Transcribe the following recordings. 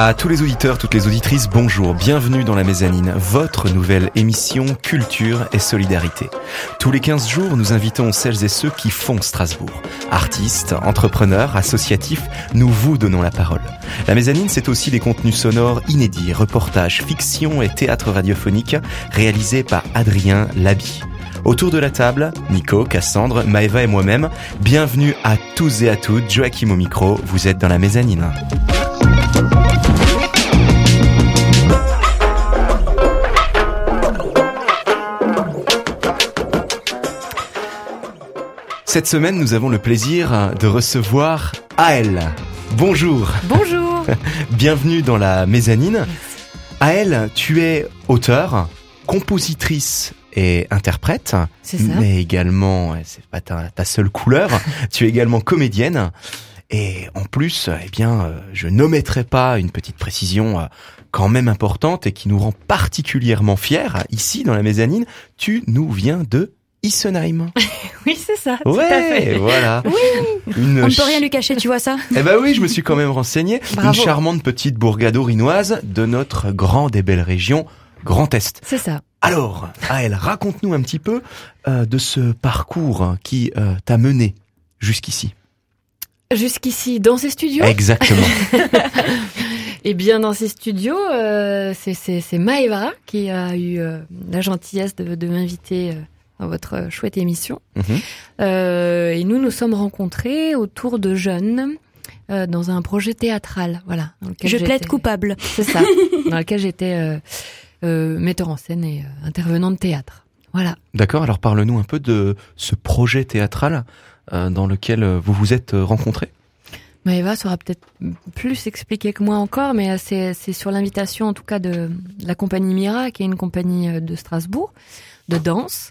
À tous les auditeurs, toutes les auditrices, bonjour, bienvenue dans la mezzanine, votre nouvelle émission Culture et Solidarité. Tous les 15 jours, nous invitons celles et ceux qui font Strasbourg. Artistes, entrepreneurs, associatifs, nous vous donnons la parole. La mezzanine, c'est aussi des contenus sonores inédits, reportages, fiction et théâtre radiophonique réalisés par Adrien Labi. Autour de la table, Nico, Cassandre, Maeva et moi-même, bienvenue à tous et à toutes, Joachim au micro, vous êtes dans la mezzanine. Cette semaine, nous avons le plaisir de recevoir Aël. Bonjour. Bonjour. Bienvenue dans la mezzanine. Aël, tu es auteur, compositrice et interprète. C'est ça. Mais également, c'est pas ta, ta seule couleur, tu es également comédienne. Et en plus, eh bien, euh, je n'omettrai pas une petite précision euh, quand même importante et qui nous rend particulièrement fiers ici dans la mezzanine. Tu nous viens de Issenheim. oui, c'est ça. tout ouais, à fait. voilà. Oui. Une On ne peut rien lui cacher, tu vois ça? Eh ben oui, je me suis quand même renseigné. Bravo. Une charmante petite bourgade aurinoise de notre grande et belle région Grand Est. C'est ça. Alors, Aël, raconte-nous un petit peu euh, de ce parcours qui euh, t'a mené jusqu'ici. Jusqu'ici, dans ces studios? Exactement. Eh bien, dans ces studios, euh, c'est- Maëva qui a eu la gentillesse de, de m'inviter dans votre euh, chouette émission. Mhm. Euh, et nous nous sommes rencontrés autour de jeunes euh, dans un projet théâtral. Voilà. dans lequel Je plaide coupable. C'est ça. dans lequel j'étais euh, euh, metteur en scène et euh, intervenant de théâtre. Voilà. D'accord, alors parle-nous un peu de ce projet théâtral euh, dans lequel vous vous êtes rencontrés. Maëva saura peut-être plus expliquer que moi encore, mais c'est sur l'invitation en tout cas de, la compagnie Mira, qui est une compagnie de Strasbourg de danse,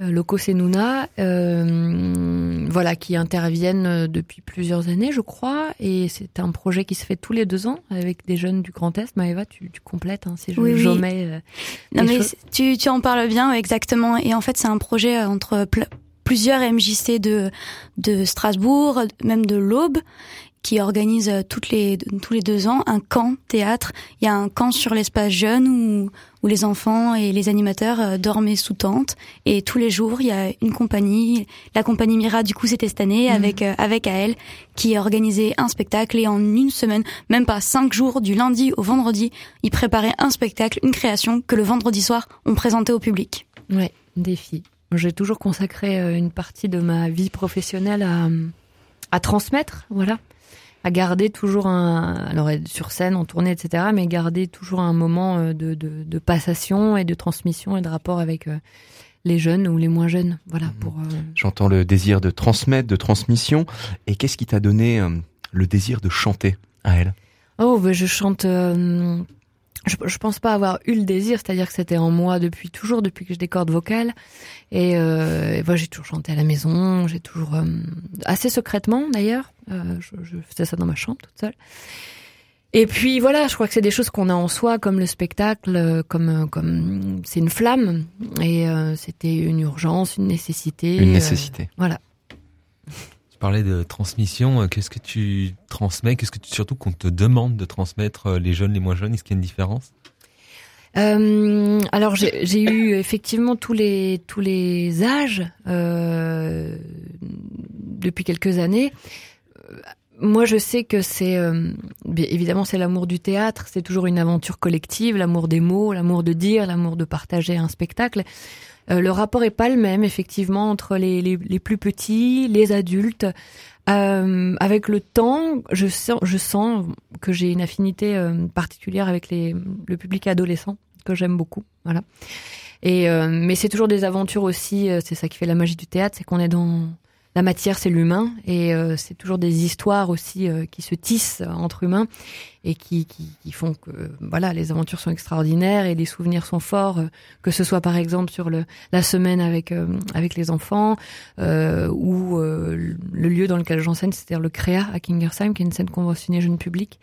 euh, Loco Senuna, euh, voilà, qui interviennent euh, depuis plusieurs années, je crois, et c'est un projet qui se fait tous les deux ans avec des jeunes du Grand Est. Maëva, tu, tu complètes hein, si je Oui, oui. j'omets, euh, Non mais tu, tu en parles bien exactement et en fait c'est un projet euh, entre pl- plusieurs MJC de de Strasbourg, même de l'Aube qui organise toutes les tous les deux ans un camp théâtre. Il y a un camp sur l'espace jeune où où les enfants et les animateurs euh, dormaient sous tente et tous les jours il y a une compagnie, la compagnie Mira du coup c'était cette année Mhm. avec euh, avec AL qui organisait un spectacle et en une semaine, même pas cinq jours du lundi au vendredi, ils préparaient un spectacle, une création que le vendredi soir on présentait au public. Ouais, défi. J'ai toujours consacré euh, une partie de ma vie professionnelle à, à transmettre, voilà. À garder toujours un, alors être sur scène, en tournée, etc., mais garder toujours un moment euh, de, de, de passation et de transmission et de rapport avec euh, les jeunes ou les moins jeunes, voilà, Mhm. pour, euh, J'entends le désir de transmettre, de transmission. Et qu'est-ce qui t'a donné le désir de chanter, Aël Oh, bah, je chante. euh, je, je pense pas avoir eu le désir, c'est-à-dire que c'était en moi depuis toujours, depuis que j'ai des cordes vocales. Et, euh, et voilà, j'ai toujours chanté à la maison, j'ai toujours euh, assez secrètement d'ailleurs. Euh, je, je faisais ça dans ma chambre toute seule. Et puis voilà, je crois que c'est des choses qu'on a en soi, comme le spectacle, euh, comme euh, comme c'est une flamme. Et euh, c'était une urgence, une nécessité. Une nécessité. voilà. Parlais de transmission. euh, Qu'est-ce que tu transmets Qu'est-ce que tu, surtout qu'on te demande de transmettre euh, les jeunes, les moins jeunes Est-ce qu'il y a une différence? Euh, alors j'ai eu effectivement tous les tous les âges depuis quelques années. Moi, je sais que c'est évidemment c'est l'amour du théâtre, c'est toujours une aventure collective, l'amour des mots, l'amour de dire, l'amour de partager un spectacle. Euh, le rapport est pas le même effectivement entre les, les, les plus petits, les adultes. Euh, avec le temps, je sens, je sens que j'ai une affinité euh, particulière avec les, le public adolescent que j'aime beaucoup. Voilà. Et euh, mais c'est toujours des aventures aussi. euh, c'est ça qui fait la magie du théâtre, c'est qu'on est dans la matière c'est l'humain et euh, c'est toujours des histoires aussi euh, qui se tissent entre humains et qui, qui, qui, font que voilà les aventures sont extraordinaires et les souvenirs sont forts euh, que ce soit par exemple sur le la semaine avec avec les enfants ou le lieu dans lequel j'enseigne c'est-à-dire le Créa à Kingersheim qui est une scène conventionnée jeune public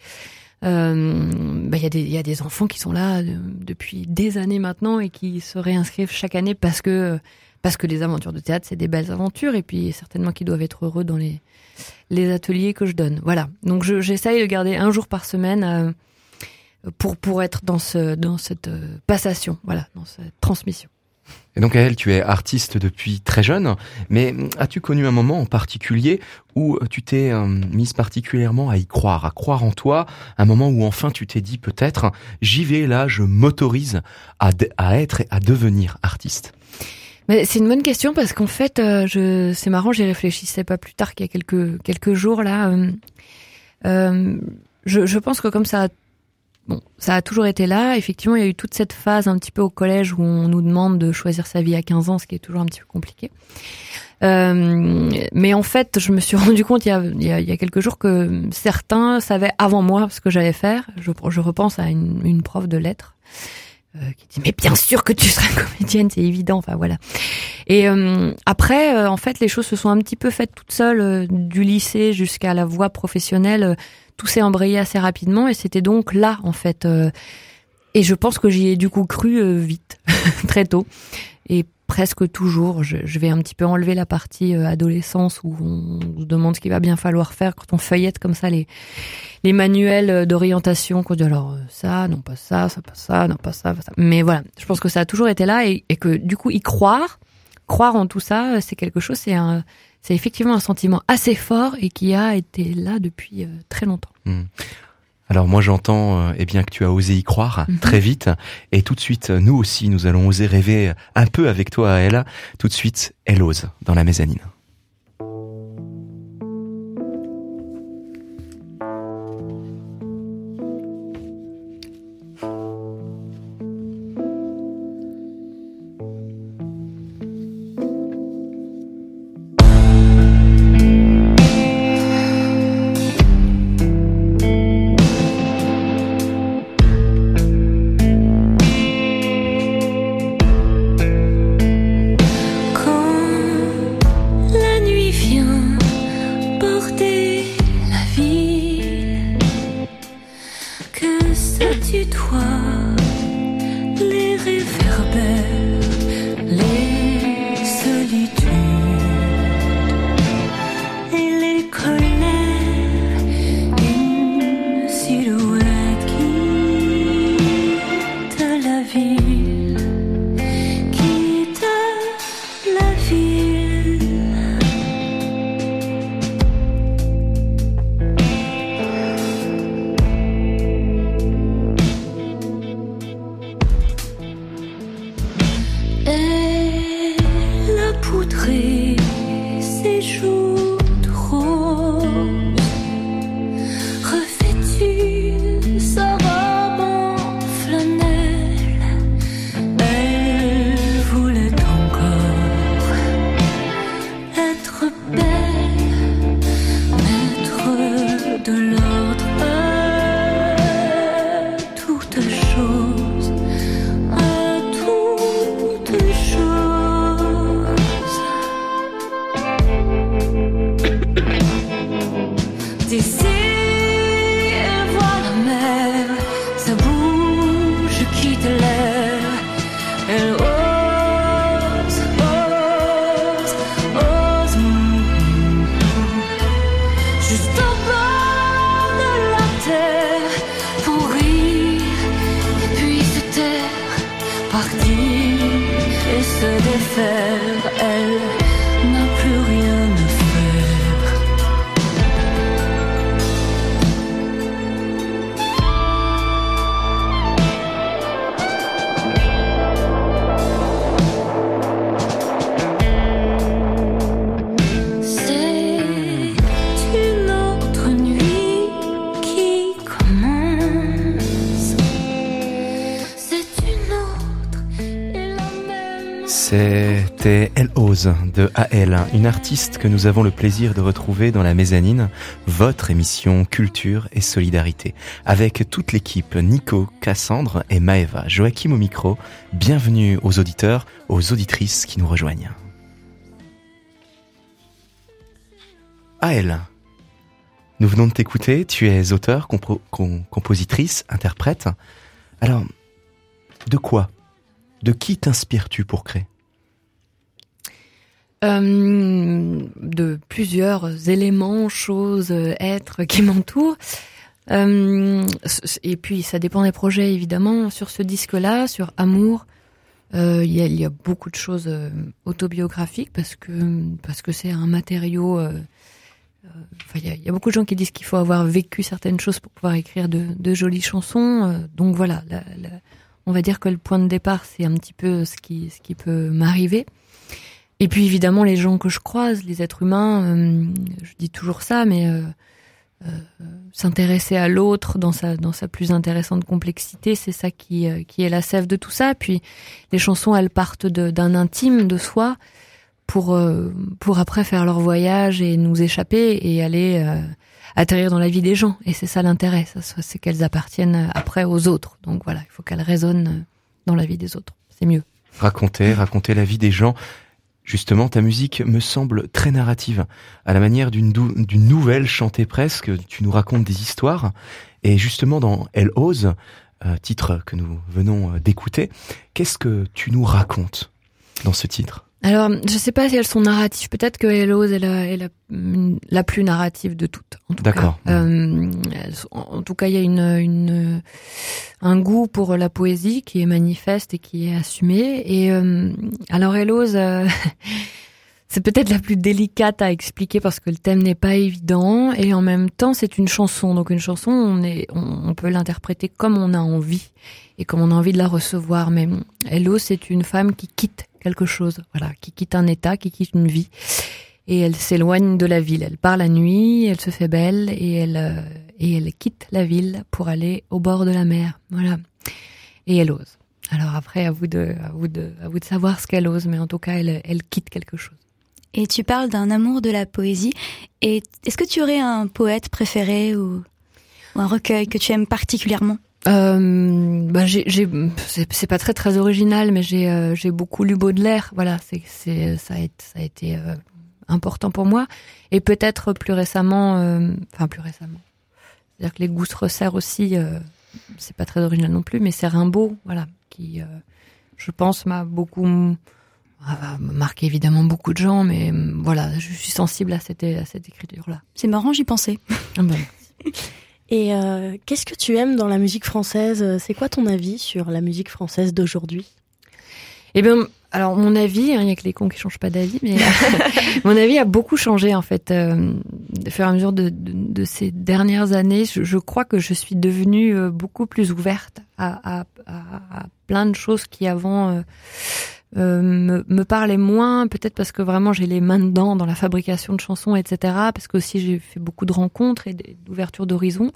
il bah, y, y a des enfants qui sont là depuis des années maintenant et qui se réinscrivent chaque année parce que parce que les aventures de théâtre, c'est des belles aventures, et puis certainement qu'ils doivent être heureux dans les, ateliers que je donne. Voilà. Donc j'essaye de garder un jour par semaine euh, pour, pour être dans, ce, dans cette euh, passation, voilà, dans cette transmission. Et donc, elle, tu es artiste depuis très jeune, mais as-tu connu un moment en particulier où tu t'es euh, mise particulièrement à y croire, à croire en toi, un moment où enfin tu t'es dit peut-être, j'y vais là, je m'autorise à, à être et à devenir artiste? C'est une bonne question parce qu'en fait, euh, je, c'est marrant, j'y réfléchissais pas plus tard qu'il y a quelques quelques jours là. Euh, euh, je, je pense que comme ça, bon, ça a toujours été là. Effectivement, il y a eu toute cette phase un petit peu au collège où on nous demande de choisir sa vie à 15 ans, ce qui est toujours un petit peu compliqué. Euh, mais en fait, je me suis rendu compte il y, a, il, y a, il y a quelques jours que certains savaient avant moi ce que j'allais faire. Je, je repense à une, une prof de lettres euh, qui dit mais bien sûr que tu seras comédienne, c'est évident. Enfin voilà. Et euh, après, euh, en fait, les choses se sont un petit peu faites toutes seules, du lycée jusqu'à la voie professionnelle. tout s'est embrayé assez rapidement et c'était donc là en fait. et je pense que j'y ai du coup cru vite, très tôt. Presque toujours. Je, je, vais un petit peu enlever la partie euh, adolescence où on se demande ce qu'il va bien falloir faire quand on feuillette comme ça les, les manuels euh, d'orientation qu'on dit alors euh, ça, non pas ça, ça pas ça, non pas ça, pas ça. Mais voilà, je pense que ça a toujours été là et, et que du coup y croire, croire en tout ça, c'est quelque chose, c'est un, c'est effectivement un sentiment assez fort et qui a été là depuis très longtemps. Mmh. Alors moi j'entends euh, eh bien que tu as osé y croire mhm. très vite et tout de suite nous aussi nous allons oser rêver un peu avec toi Ella. Tout de suite elle ose dans la mezzanine. De AL, une artiste que nous avons le plaisir de retrouver dans la mezzanine, votre émission Culture et Solidarité, avec toute l'équipe Nico, Cassandre et Maeva. Joachim au micro, bienvenue aux auditeurs, aux auditrices qui nous rejoignent. AL, nous venons de t'écouter, tu es auteur, compositrice, interprète. Alors, de quoi? De qui t'inspires-tu pour créer? Euh, de plusieurs éléments, choses, êtres qui m'entourent. Euh, et puis ça dépend des projets évidemment. Sur ce disque-là, sur Amour, euh, il, y a, beaucoup de choses autobiographiques parce que parce que c'est un matériau. Il y, a, beaucoup de gens qui disent qu'il faut avoir vécu certaines choses pour pouvoir écrire de, jolies chansons. donc voilà, on va dire que le point de départ, c'est un petit peu ce qui ce qui peut m'arriver. Et puis évidemment les gens que je croise, les êtres humains, euh, je dis toujours ça, mais euh, euh, s'intéresser à l'autre dans sa dans sa plus intéressante complexité, c'est ça qui qui est la sève de tout ça. Puis les chansons, elles partent d'un intime de soi pour pour après faire leur voyage et nous échapper et aller atterrir dans la vie des gens. Et c'est ça l'intérêt, c'est qu'elles appartiennent après aux autres. Donc voilà, il faut qu'elles résonnent dans la vie des autres. C'est mieux. Raconter, raconter la vie des gens. Justement, ta musique me semble très narrative, à la manière d'une nouvelle chantée presque. Tu nous racontes des histoires. Et justement, dans Elle ose, euh, titre que nous venons euh, d'écouter, qu'est-ce que tu nous racontes dans ce titre? Alors, je sais pas si elles sont narratives. Peut-être que Hello est la, est la, la plus narrative de toutes. D'accord. Euh, en tout cas, il y a une, une, un goût pour la poésie qui est manifeste et qui est assumé. Et euh, alors, Hello, euh, c'est peut-être la plus délicate à expliquer parce que le thème n'est pas évident et en même temps, c'est une chanson. Donc, une chanson, on est, on, on peut l'interpréter comme on a envie et comme on a envie de la recevoir. Mais Hello, c'est une femme qui quitte quelque chose, voilà, qui quitte un état, qui quitte une vie, et elle s'éloigne de la ville. Elle part la nuit, elle se fait belle et elle euh, et elle quitte la ville pour aller au bord de la mer, voilà. Et elle ose. Alors après, à vous de, à vous de, à vous de savoir ce qu'elle ose, mais en tout cas, elle, elle quitte quelque chose. Et tu parles d'un amour de la poésie. Et est-ce que tu aurais un poète préféré ou, ou un recueil que tu aimes particulièrement? Euh, bah j'ai, c'est, pas très très original, mais j'ai, euh, j'ai beaucoup lu Baudelaire. Voilà, c'est, c'est, ça a été, ça a été euh, important pour moi. Et peut-être plus récemment, euh, enfin plus récemment. C'est-à-dire que les goûts se resserrent aussi. c'est pas très original non plus, mais c'est Rimbaud, voilà, qui, je pense, m'a beaucoup marqué évidemment beaucoup de gens, mais voilà, je suis sensible à cette, à cette écriture-là. C'est marrant, j'y pensais. Ah ben. Et euh, qu'est-ce que tu aimes dans la musique française? C'est quoi ton avis sur la musique française d'aujourd'hui? Eh bien, alors mon avis, hein, il y a que les cons qui changent pas d'avis, mais mon avis a beaucoup changé en fait euh, au fur et à mesure de, de, de ces dernières années. Je, crois que je suis devenue euh, beaucoup plus ouverte à, à plein de choses qui avant euh, euh, me, me parlait moins, peut-être parce que vraiment j'ai les mains dedans dans la fabrication de chansons, etc. Parce que aussi j'ai fait beaucoup de rencontres et d'ouverture d'horizons.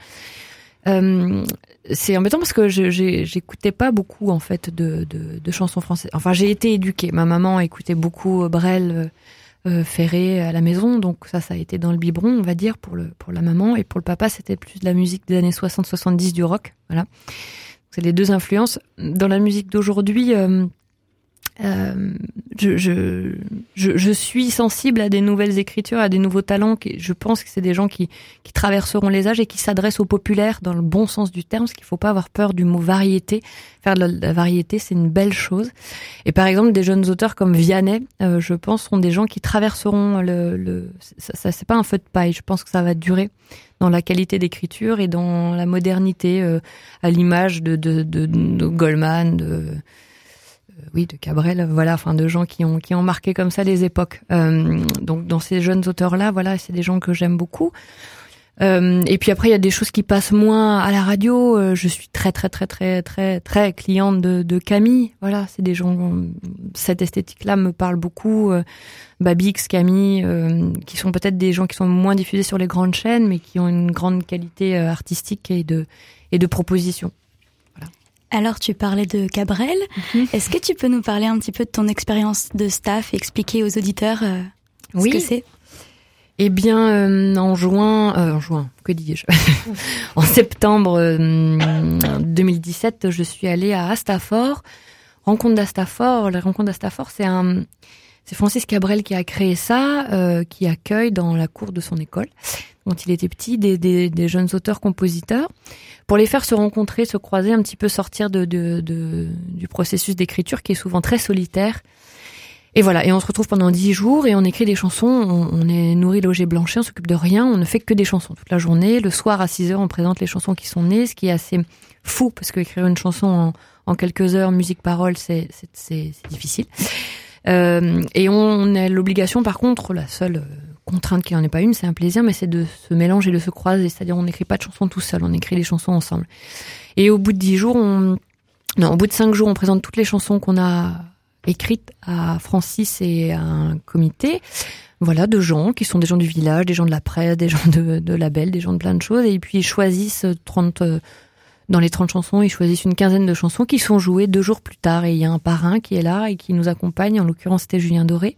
Euh, c'est embêtant parce que j'écoutais pas beaucoup en fait de, de, de chansons françaises. Enfin, j'ai été éduquée. Ma maman écoutait beaucoup Brel, euh, Ferré à la maison, donc ça, ça a été dans le biberon, on va dire pour le pour la maman et pour le papa, c'était plus de la musique des années 60-70 du rock. Voilà, c'est les deux influences. Dans la musique d'aujourd'hui. Euh, euh, je, je, je, je, suis sensible à des nouvelles écritures, à des nouveaux talents. Qui, je pense que c'est des gens qui, qui traverseront les âges et qui s'adressent au populaire dans le bon sens du terme, parce qu'il faut pas avoir peur du mot variété. Faire de la, variété, c'est une belle chose. Et par exemple, des jeunes auteurs comme Vianney, euh, je pense, sont des gens qui traverseront le. le ça, ça c'est pas un feu de paille. Je pense que ça va durer dans la qualité d'écriture et dans la modernité, euh, à l'image de, de, de, de Goldman, de oui, de Cabrel, voilà, enfin de gens qui ont qui ont marqué comme ça les époques. Euh, donc dans ces jeunes auteurs là, voilà, c'est des gens que j'aime beaucoup. Euh, et puis après, il y a des choses qui passent moins à la radio. Euh, je suis très très très très très très cliente de, de Camille. Voilà, c'est des gens. Cette esthétique-là me parle beaucoup. Euh, Babix, Camille, euh, qui sont peut-être des gens qui sont moins diffusés sur les grandes chaînes, mais qui ont une grande qualité artistique et de et de proposition. Alors, tu parlais de Cabrel. Mhm. Est-ce que tu peux nous parler un petit peu de ton expérience de staff et expliquer aux auditeurs euh, Oui. ce que c'est? Eh bien, euh, en juin, euh, en juin, que dis-je? En septembre euh, 2017, je suis allée à Astafor, rencontre d'Astafor. La rencontre d'Astafor, c'est un, c'est Francis Cabrel qui a créé ça, euh, qui accueille dans la cour de son école, quand il était petit, des, des, des jeunes auteurs-compositeurs, pour les faire se rencontrer, se croiser, un petit peu sortir de, de, de- du processus d'écriture qui est souvent très solitaire. Et voilà, et on se retrouve pendant dix jours et on écrit des chansons, on, est nourri, logé, blanchi, on s'occupe de rien, on ne fait que des chansons toute la journée. Le soir à 6 heures, on présente les chansons qui sont nées, ce qui est assez fou parce que écrire une chanson en, en quelques heures, musique, parole, c'est difficile. Euh, et on a l'obligation, par contre, la seule euh, contrainte qui n'en est pas une, c'est un plaisir, mais c'est de se mélanger, de se croiser. C'est-à-dire, on n'écrit pas de chansons tout seul, on écrit les chansons ensemble. Et au bout de dix jours, on, non, au bout de cinq jours, on présente toutes les chansons qu'on a écrites à Francis et à un comité. Voilà, de gens qui sont des gens du village, des gens de la presse, des gens de, de labels, des gens de plein de choses. Et puis, ils choisissent 30, euh, dans les 30 chansons, ils choisissent une quinzaine de chansons qui sont jouées deux jours plus tard. Et il y a un parrain qui est là et qui nous accompagne. En l'occurrence, c'était Julien Doré.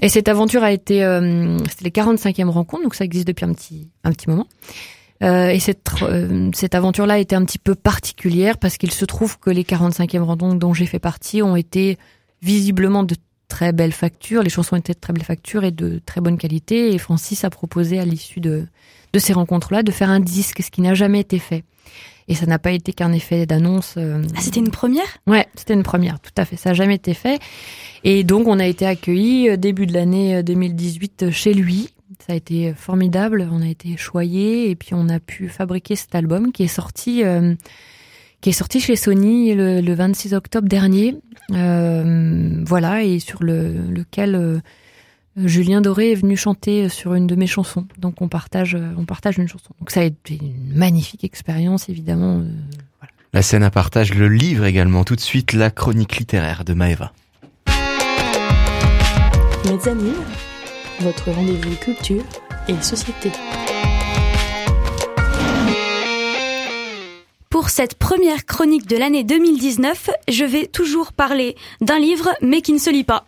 Et cette aventure a été, euh, c'était les 45e rencontres, donc ça existe depuis un petit, un petit moment. Euh, et cette, euh, cette aventure-là était un petit peu particulière parce qu'il se trouve que les 45e rencontres dont j'ai fait partie ont été visiblement de très belles factures. Les chansons étaient de très belles factures et de très bonne qualité. Et Francis a proposé à l'issue de, de ces rencontres-là de faire un disque, ce qui n'a jamais été fait. Et ça n'a pas été qu'un effet d'annonce. euh, Ah, c'était une première? Ouais, c'était une première, tout à fait. Ça n'a jamais été fait. Et donc, on a été accueillis euh, début de l'année euh, 2018 euh, chez lui. Ça a été formidable. On a été choyés et puis on a pu fabriquer cet album qui est sorti, euh, qui est sorti chez Sony le, le 26 octobre dernier. Euh, voilà, et sur le, lequel euh, Julien Doré est venu chanter sur une de mes chansons. Donc, on partage, on partage une chanson. Donc, ça a été une magnifique expérience, évidemment. euh, La scène à partage, le livre également. Tout de suite, la chronique littéraire de Maëva. Mezzanine, votre rendez-vous culture et société. Pour cette première chronique de l'année 2019, je vais toujours parler d'un livre, mais qui ne se lit pas.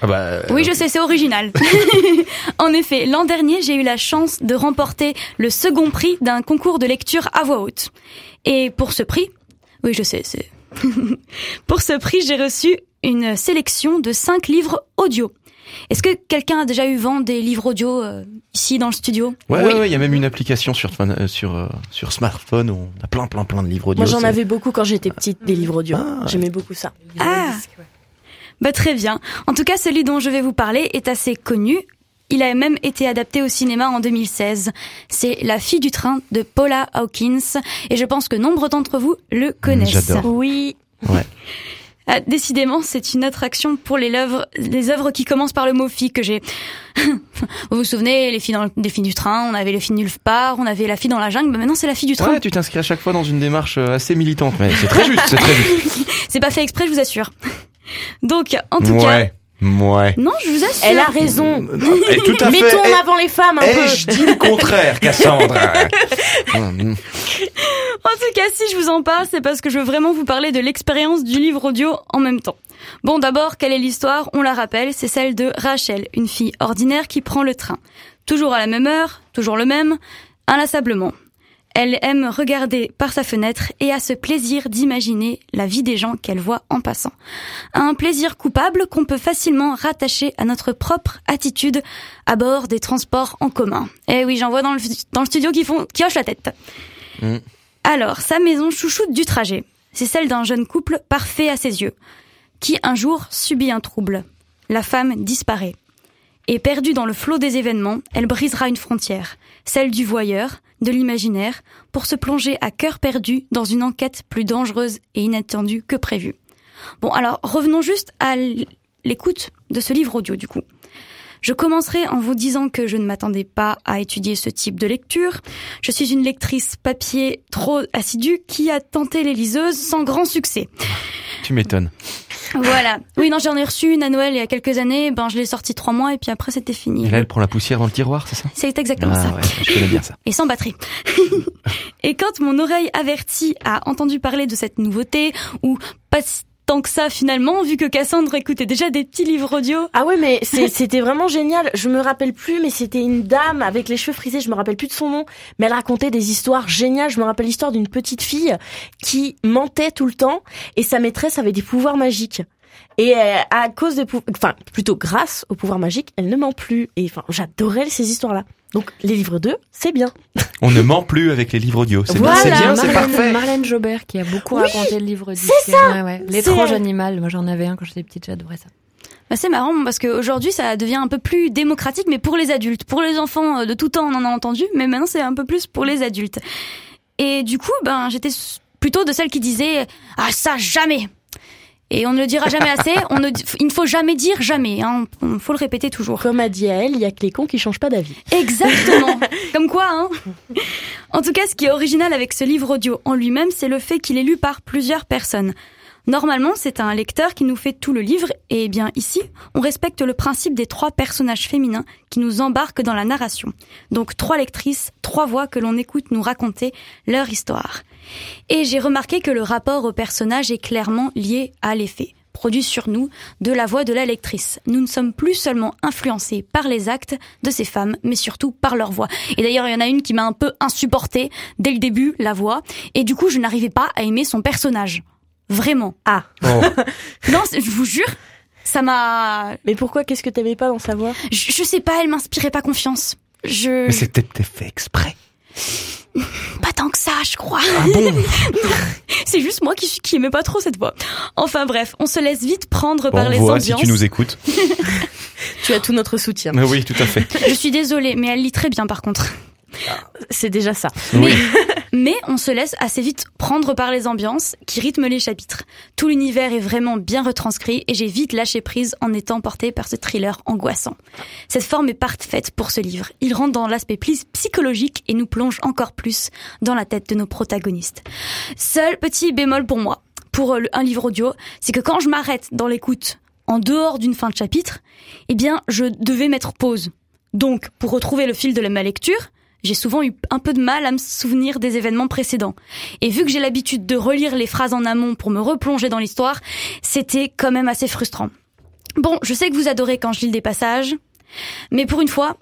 Ah bah, Oui, je sais, c'est original. en effet, l'an dernier, j'ai eu la chance de remporter le second prix d'un concours de lecture à voix haute. Et pour ce prix, oui, je sais, c'est... pour ce prix, j'ai reçu une sélection de cinq livres audio. Est-ce que quelqu'un a déjà eu vent des livres audio euh, ici dans le studio Ouais, ouais, ouais, il y a même une application sur euh, sur euh, sur smartphone où on a plein plein plein de livres audio. Moi, j'en avais beaucoup quand j'étais petite, des livres audio. Ah. J'aimais beaucoup ça. Ah Bah très bien. En tout cas, celui dont je vais vous parler est assez connu. Il a même été adapté au cinéma en 2016. C'est La fille du train de Paula Hawkins et je pense que nombre d'entre vous le connaissent. j'adore. Oui. Ouais. Ah, décidément, c'est une attraction pour les œuvres, les œuvres qui commencent par le mot fille que j'ai. vous vous souvenez, les filles dans le- des filles du train, on avait les filles nulle part, on avait la fille dans la jungle, bah maintenant c'est la fille du train. Ouais, tu t'inscris à chaque fois dans une démarche euh, assez militante, mais c'est très juste, c'est très juste. C'est pas fait exprès, je vous assure. Donc, en tout cas, Ouais, non, je vous assure. Elle a raison. Et tout à fait. Mettons Eh, en avant les femmes un eh, peu. je dis le contraire, Cassandre. En tout cas, si je vous en parle, c'est parce que je veux vraiment vous parler de l'expérience du livre audio en même temps. Bon, d'abord, quelle est l'histoire? On la rappelle, c'est celle de Rachel, une fille ordinaire qui prend le train. Toujours à la même heure, toujours le même, inlassablement. Elle aime regarder par sa fenêtre et a ce plaisir d'imaginer la vie des gens qu'elle voit en passant. Un plaisir coupable qu'on peut facilement rattacher à notre propre attitude à bord des transports en commun. Eh oui, j'en vois dans le, dans le studio qui font, qui hochent la tête. Mm. Alors, sa maison chouchoute du trajet, c'est celle d'un jeune couple parfait à ses yeux, qui un jour subit un trouble. La femme disparaît. Et perdue dans le flot des événements, elle brisera une frontière, celle du voyeur, de l'imaginaire, pour se plonger à cœur perdu dans une enquête plus dangereuse et inattendue que prévu. Bon, alors revenons juste à l'écoute de ce livre audio du coup. Je commencerai en vous disant que je ne m'attendais pas à étudier ce type de lecture. Je suis une lectrice papier trop assidue qui a tenté les liseuses sans grand succès. Tu m'étonnes. Voilà. Oui, non, j'en ai reçu une à Noël il y a quelques années. Ben, je l'ai sorti trois mois et puis après c'était fini. Et là, elle prend la poussière dans le tiroir, c'est ça? C'est exactement Ah ça. ouais, je connais bien ça. Et sans batterie. et quand mon oreille avertie a entendu parler de cette nouveauté, ou pas tant que ça finalement, vu que Cassandre écoutait déjà des petits livres audio. Ah ouais, mais c'était vraiment génial. Je me rappelle plus, mais c'était une dame avec les cheveux frisés. Je me rappelle plus de son nom, mais elle racontait des histoires géniales. Je me rappelle l'histoire d'une petite fille qui mentait tout le temps et sa maîtresse avait des pouvoirs magiques. Et euh, à cause des pouvoirs, enfin plutôt grâce aux pouvoirs magiques, elle ne ment plus. Et enfin, j'adorais ces histoires-là. Donc les livres 2, c'est bien. On ne ment plus avec les livres audio. C'est Voilà, c'est bien, c'est Marlène, parfait. Marlène Jobert qui a beaucoup Oui, raconté le livre du c'est ça, Ouais, ouais. L'étrange c'est- animal. Moi, j'en avais un quand j'étais petite, j'adorais ça. Bah, c'est marrant parce qu'aujourd'hui ça devient un peu plus démocratique, mais pour les adultes. Pour les enfants euh, de tout temps, on en a entendu, mais maintenant c'est un peu plus pour les adultes. Et du coup, ben j'étais plutôt de celles qui disaient ah ça jamais. Et on ne le dira jamais assez. On ne, il ne faut jamais dire jamais. Hein. Il faut le répéter toujours. Comme a dit elle, il y a que les cons qui changent pas d'avis. Exactement. Comme quoi, hein. En tout cas, ce qui est original avec ce livre audio en lui-même, c'est le fait qu'il est lu par plusieurs personnes. Normalement, c'est un lecteur qui nous fait tout le livre, et bien ici, on respecte le principe des trois personnages féminins qui nous embarquent dans la narration. Donc trois lectrices, trois voix que l'on écoute nous raconter leur histoire. Et j'ai remarqué que le rapport au personnage est clairement lié à l'effet produit sur nous de la voix de la lectrice. Nous ne sommes plus seulement influencés par les actes de ces femmes, mais surtout par leur voix. Et d'ailleurs, il y en a une qui m'a un peu insupportée dès le début, la voix, et du coup, je n'arrivais pas à aimer son personnage. Vraiment. Ah, Oh. Non, je vous jure, ça m'a... mais pourquoi? Qu'est-ce que t'aimais pas dans sa voix? Je, je sais pas, elle m'inspirait pas confiance. Je... Mais c'était fait exprès. Pas tant que ça, je crois. Ah bon C'est juste moi qui, suis- qui aimais pas trop cette voix. Enfin bref, on se laisse vite prendre par les voix, si ambiances. tu nous écoutes. Tu as tout notre soutien. Ah Oui, tout à fait. Je suis désolée, mais elle lit très bien par contre. C'est déjà ça. Oui. Mais on se laisse assez vite prendre par les ambiances qui rythment les chapitres. Tout l'univers est vraiment bien retranscrit et j'ai vite lâché prise en étant portée par ce thriller angoissant. Cette forme est parfaite pour ce livre. Il rentre dans l'aspect plus psychologique et nous plonge encore plus dans la tête de nos protagonistes. Seul petit bémol pour moi, pour euh, un livre audio, c'est que quand je m'arrête dans l'écoute en dehors d'une fin de chapitre, eh bien, je devais mettre pause. Donc, pour retrouver le fil de ma lecture, j'ai souvent eu un peu de mal à me souvenir des événements précédents. Et vu que j'ai l'habitude de relire les phrases en amont pour me replonger dans l'histoire, c'était quand même assez frustrant. Bon, je sais que vous adorez quand je lis des passages, mais pour une fois,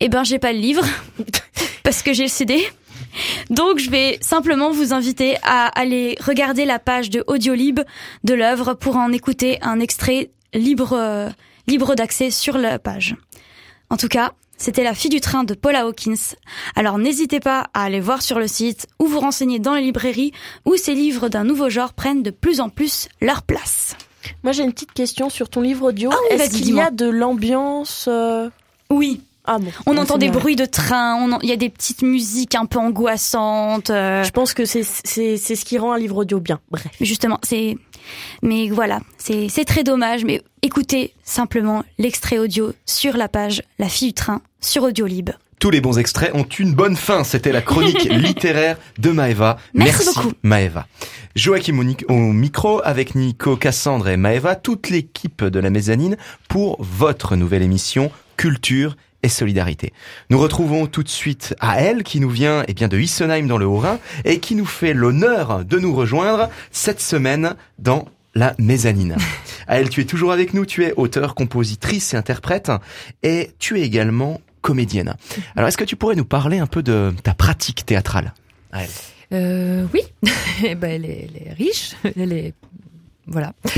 eh ben j'ai pas le livre parce que j'ai le CD. Donc je vais simplement vous inviter à aller regarder la page de Audiolib de l'œuvre pour en écouter un extrait libre euh, libre d'accès sur la page. En tout cas, c'était La fille du train de Paula Hawkins. Alors n'hésitez pas à aller voir sur le site ou vous renseigner dans les librairies où ces livres d'un nouveau genre prennent de plus en plus leur place. Moi, j'ai une petite question sur ton livre audio. Ah oui, Est-ce qu'il y a de l'ambiance euh, Oui, Ah bon. on Ouais, entend des bruits de train, on en- il y a des petites musiques un peu angoissantes. euh, Je pense que c'est c'est c'est ce qui rend un livre audio bien. Bref. Justement, c'est. Mais voilà, c'est très dommage. Mais écoutez simplement l'extrait audio sur la page La fille du train sur Audiolib. Tous les bons extraits ont une bonne fin. C'était la chronique littéraire de Maeva. Merci beaucoup. Maeva. Joachim au micro avec Nico, Cassandre et Maeva, toute l'équipe de la mezzanine pour votre nouvelle émission Culture et solidarité. Nous retrouvons tout de suite à elle qui nous vient eh bien de Issenheim dans le Haut-Rhin et qui nous fait l'honneur de nous rejoindre cette semaine dans la mezzanine. À elle, tu es toujours avec nous, tu es auteur, compositrice et interprète et tu es également comédienne. Alors est-ce que tu pourrais nous parler un peu de ta pratique théâtrale? À elle Euh, oui, Eh ben, elle, est, elle est riche, elle est voilà. C'est-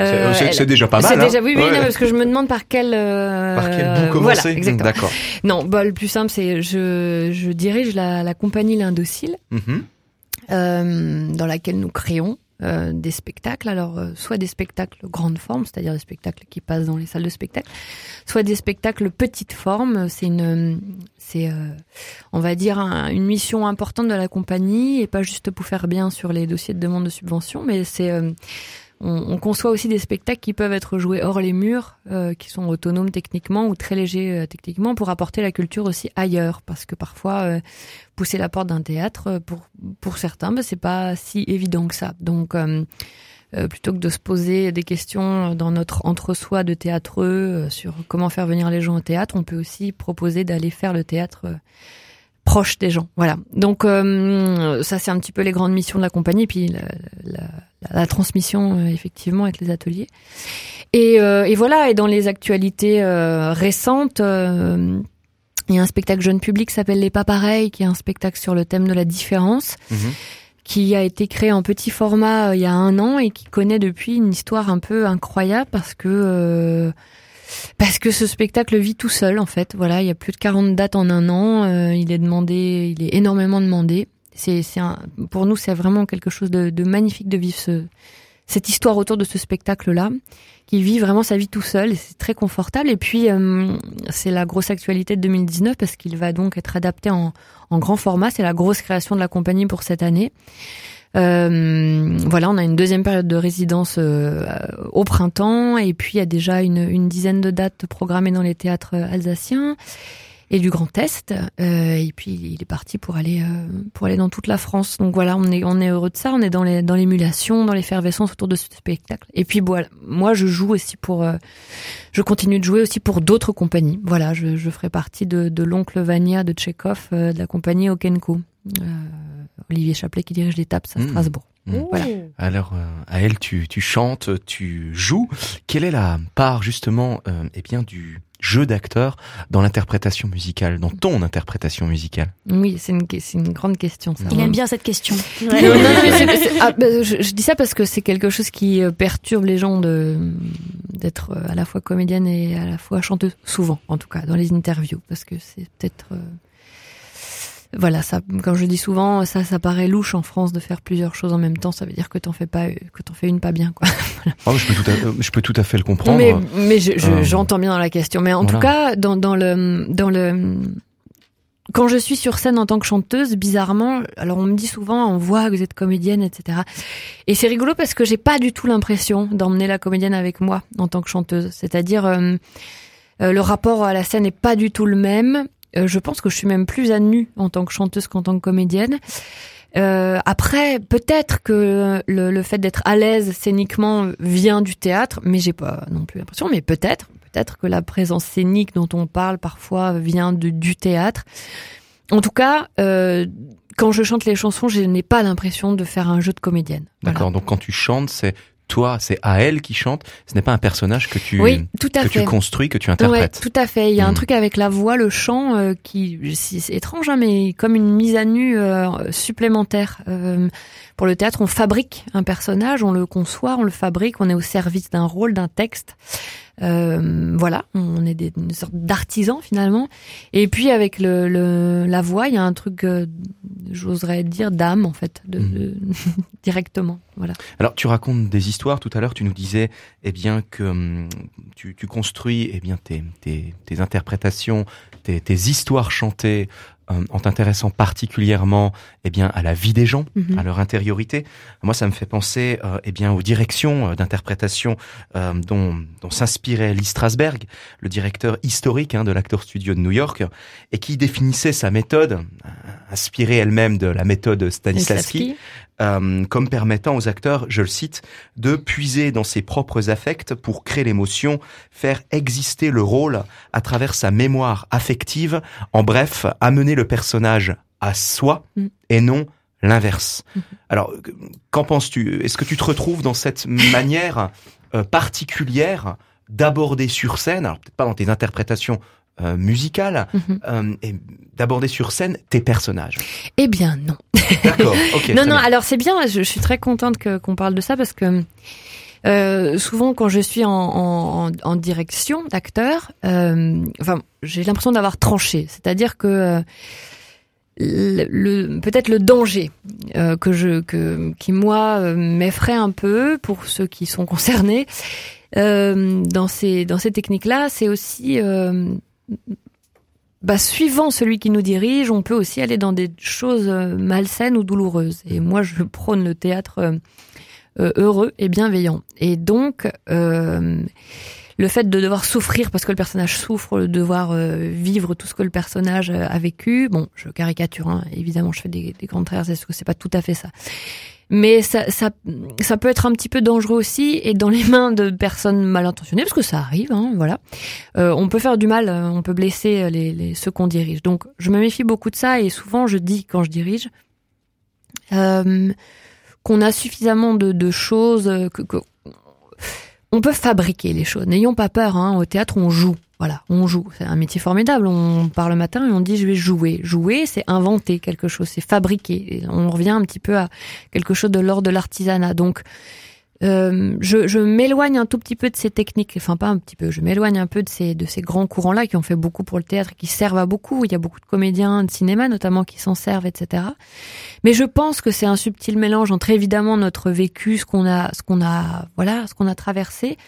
Euh, c'est déjà pas mal. C'est hein oui, oui, Ouais. non, parce que je me demande par quel euh, Par quel bout voilà, commencer exactement. D'accord. Non, bah, le plus simple, c'est je, je dirige la, la compagnie L'Indocile, Mhm. euh, dans laquelle nous créons des spectacles. Alors, soit des spectacles grande forme, c'est-à-dire des spectacles qui passent dans les salles de spectacle, soit des spectacles petite forme. C'est une, c'est, on va dire, un- une mission importante de la compagnie et pas juste pour faire bien sur les dossiers de demande de subvention, mais c'est on, on conçoit aussi des spectacles qui peuvent être joués hors les murs, euh, qui sont autonomes techniquement ou très légers euh, techniquement, pour apporter la culture aussi ailleurs. Parce que parfois, euh, pousser la porte d'un théâtre, euh, pour, pour certains, ben, c'est pas si évident que ça. Donc, euh, Euh, plutôt que de se poser des questions dans notre entre-soi de théâtreux sur comment faire venir les gens au théâtre, on peut aussi proposer d'aller faire le théâtre proche des gens. Voilà. Donc ça c'est un petit peu les grandes missions de la compagnie, puis la, la, la transmission effectivement avec les ateliers. Et, et, voilà. Et dans les actualités récentes. il y a un spectacle jeune public qui s'appelle Les Pas Pareils, qui est un spectacle sur le thème de la différence. Mmh qui a été créé en petit format euh, il y a un an et qui connaît depuis une histoire un peu incroyable parce que euh, parce que ce spectacle vit tout seul en fait. Voilà, il y a plus de 40 dates en un an. Euh, il est demandé, il est énormément demandé. C'est pour nous c'est vraiment quelque chose de, magnifique de vivre ce, cette histoire autour de ce spectacle là qui vit vraiment sa vie tout seul c'est très confortable. Et puis euh, c'est la grosse actualité de 2019 parce qu'il va donc être adapté en, grand format. C'est la grosse création de la compagnie pour cette année. Euh, voilà, on a une deuxième période de résidence euh, au printemps et puis il y a déjà une dizaine de dates programmées dans les théâtres alsaciens et du Grand Est. Euh, et puis il est parti pour aller euh, pour aller dans toute la France. Donc voilà, on est on est heureux de ça. On est dans les dans l'émulation, dans l'effervescence autour de ce spectacle. Et puis voilà, moi je joue aussi pour, euh, je continue de jouer aussi pour d'autres compagnies. Voilà, je, je ferai partie de, de l'oncle Vania de Tchekhov, de la compagnie Okenko. Olivier Chaplet qui dirige l'étape à mmh. Strasbourg. Mmh. Voilà. Alors, à elle, tu, tu chantes, tu joues. Quelle est la part justement, eh bien, du jeu d'acteur dans l'interprétation musicale, dans ton interprétation musicale Oui, c'est une, une grande question. Ça. Il aime bien cette question. je, dis ça parce que c'est quelque chose qui euh, perturbe les gens de d'être euh, à la fois comédienne et à la fois chanteuse, souvent en tout cas, dans les interviews, parce que c'est peut-être... Euh, voilà, ça, quand je dis souvent, ça, ça paraît louche en France de faire plusieurs choses en même temps. Ça veut dire que t'en fais pas, que t'en fais une pas bien, quoi. Oh, je, peux tout à, je peux tout à fait le comprendre. Mais, mais euh. j'entends bien dans la question. Mais en tout cas, dans, dans le, dans le, quand je suis sur scène en tant que chanteuse, bizarrement, alors on me dit souvent, on voit que vous êtes comédienne, etc. Et c'est rigolo parce que j'ai pas du tout l'impression d'emmener la comédienne avec moi en tant que chanteuse. C'est-à-dire, euh, euh, le rapport à la scène n'est pas du tout le même. Euh, je pense que je suis même plus à nu en tant que chanteuse qu'en tant que comédienne. Euh, après, peut-être que le, le fait d'être à l'aise scéniquement vient du théâtre, mais j'ai pas non plus l'impression. Mais peut-être, peut-être que la présence scénique dont on parle parfois vient de, du théâtre. En tout cas, euh, quand je chante les chansons, je n'ai pas l'impression de faire un jeu de comédienne. D'accord. Donc quand tu chantes, c'est toi, c'est à elle qui chante. Ce n'est pas un personnage que tu que tu construis, que tu interprètes. tout à fait. Il y a un hmm. truc avec la voix, le chant, euh, qui c'est étrange, hein, mais comme une mise à nu euh, supplémentaire. Euh, pour le théâtre, on fabrique un personnage, on le conçoit, on le fabrique, on est au service d'un rôle, d'un texte. Euh, voilà, on est des, une sorte d'artisan finalement. Et puis avec le, la voix, il y a un truc, euh, j'oserais dire d'âme en fait, de, mhm. directement. Voilà. Alors tu racontes des histoires. Tout à l'heure, tu nous disais, eh bien que hum, tu, tu, construis, eh bien tes, tes, tes interprétations, tes, tes histoires chantées euh, en t'intéressant particulièrement eh bien à la vie des gens, mhm. à leur intériorité. Moi, ça me fait penser euh, eh bien aux directions euh, d'interprétation dont, dont s'inspirait Lee Strasberg, le directeur historique hein, de l'acteur studio de New York, et qui définissait sa méthode, inspirée elle-même de la méthode Stanislavski, euh, comme permettant aux acteurs, je le cite, de puiser dans ses propres affects pour créer l'émotion, faire exister le rôle à travers sa mémoire affective, en bref, amener le personnage à soi mm. et non l'inverse. Mm-hmm. Alors, qu'en penses-tu? Est-ce que tu te retrouves dans cette manière euh, particulière d'aborder sur scène, alors peut-être pas dans tes interprétations euh, musicale mhm. euh, et d'aborder sur scène tes personnages Eh bien non. D'accord. non non. Alors c'est bien. Je, suis très contente que qu'on parle de ça parce que euh, souvent quand je suis en, en, en direction d'acteur, euh, enfin j'ai l'impression d'avoir tranché. C'est-à-dire que le, peut-être le danger que je que qui moi m'effraie un peu pour ceux qui sont concernés dans ces dans ces techniques là c'est aussi bah, suivant celui qui nous dirige, on peut aussi aller dans des choses euh, malsaines ou douloureuses. Et moi, je prône le théâtre euh, euh, heureux et bienveillant. Et donc, le fait de devoir souffrir parce que le personnage souffre, de devoir vivre tout ce que le personnage a vécu, bon, je caricature, hein, évidemment, je fais des, des grandes traits, est-ce que c'est pas tout à fait ça mais ça, ça, ça peut être un petit peu dangereux aussi et dans les mains de personnes mal intentionnées, parce que ça arrive, hein, voilà. Euh, on peut faire du mal, euh, on peut blesser les, les ceux qu'on dirige. Donc, je me méfie beaucoup de ça et souvent je dis quand je dirige euh, qu'on a suffisamment de, de choses, que, que, on peut fabriquer les choses. N'ayons pas peur. Hein. Au théâtre, on joue. Voilà, on joue. C'est un métier formidable. On part le matin et on dit je vais jouer. Jouer, c'est inventer quelque chose, c'est fabriquer. on revient un petit peu à quelque chose de l'ordre de l'artisanat. Donc, euh, je, je m'éloigne un tout petit peu de ces techniques, enfin pas un petit peu, je m'éloigne un peu de ces, de ces grands courants-là qui ont fait beaucoup pour le théâtre, qui servent à beaucoup. Il y a beaucoup de comédiens de cinéma notamment qui s'en servent, etc. Mais je pense que c'est un subtil mélange entre évidemment notre vécu, ce qu'on a, ce qu'on a, voilà, ce qu'on a traversé,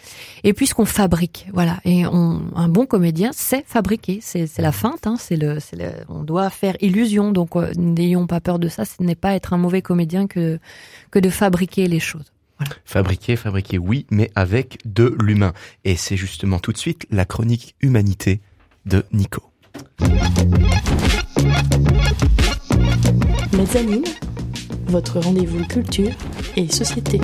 et puis ce qu'on fabrique, voilà. Et on, un bon comédien sait fabriquer, c'est, la feinte, hein, c'est le, le, on doit faire illusion, donc euh, n'ayons pas peur de ça. Ce n'est pas être un mauvais comédien que que de fabriquer les choses. Fabriquer, fabriquer, oui, mais avec de l'humain. Et c'est justement tout de suite la chronique humanité de Nico. Mezzanine, votre rendez-vous culture et société.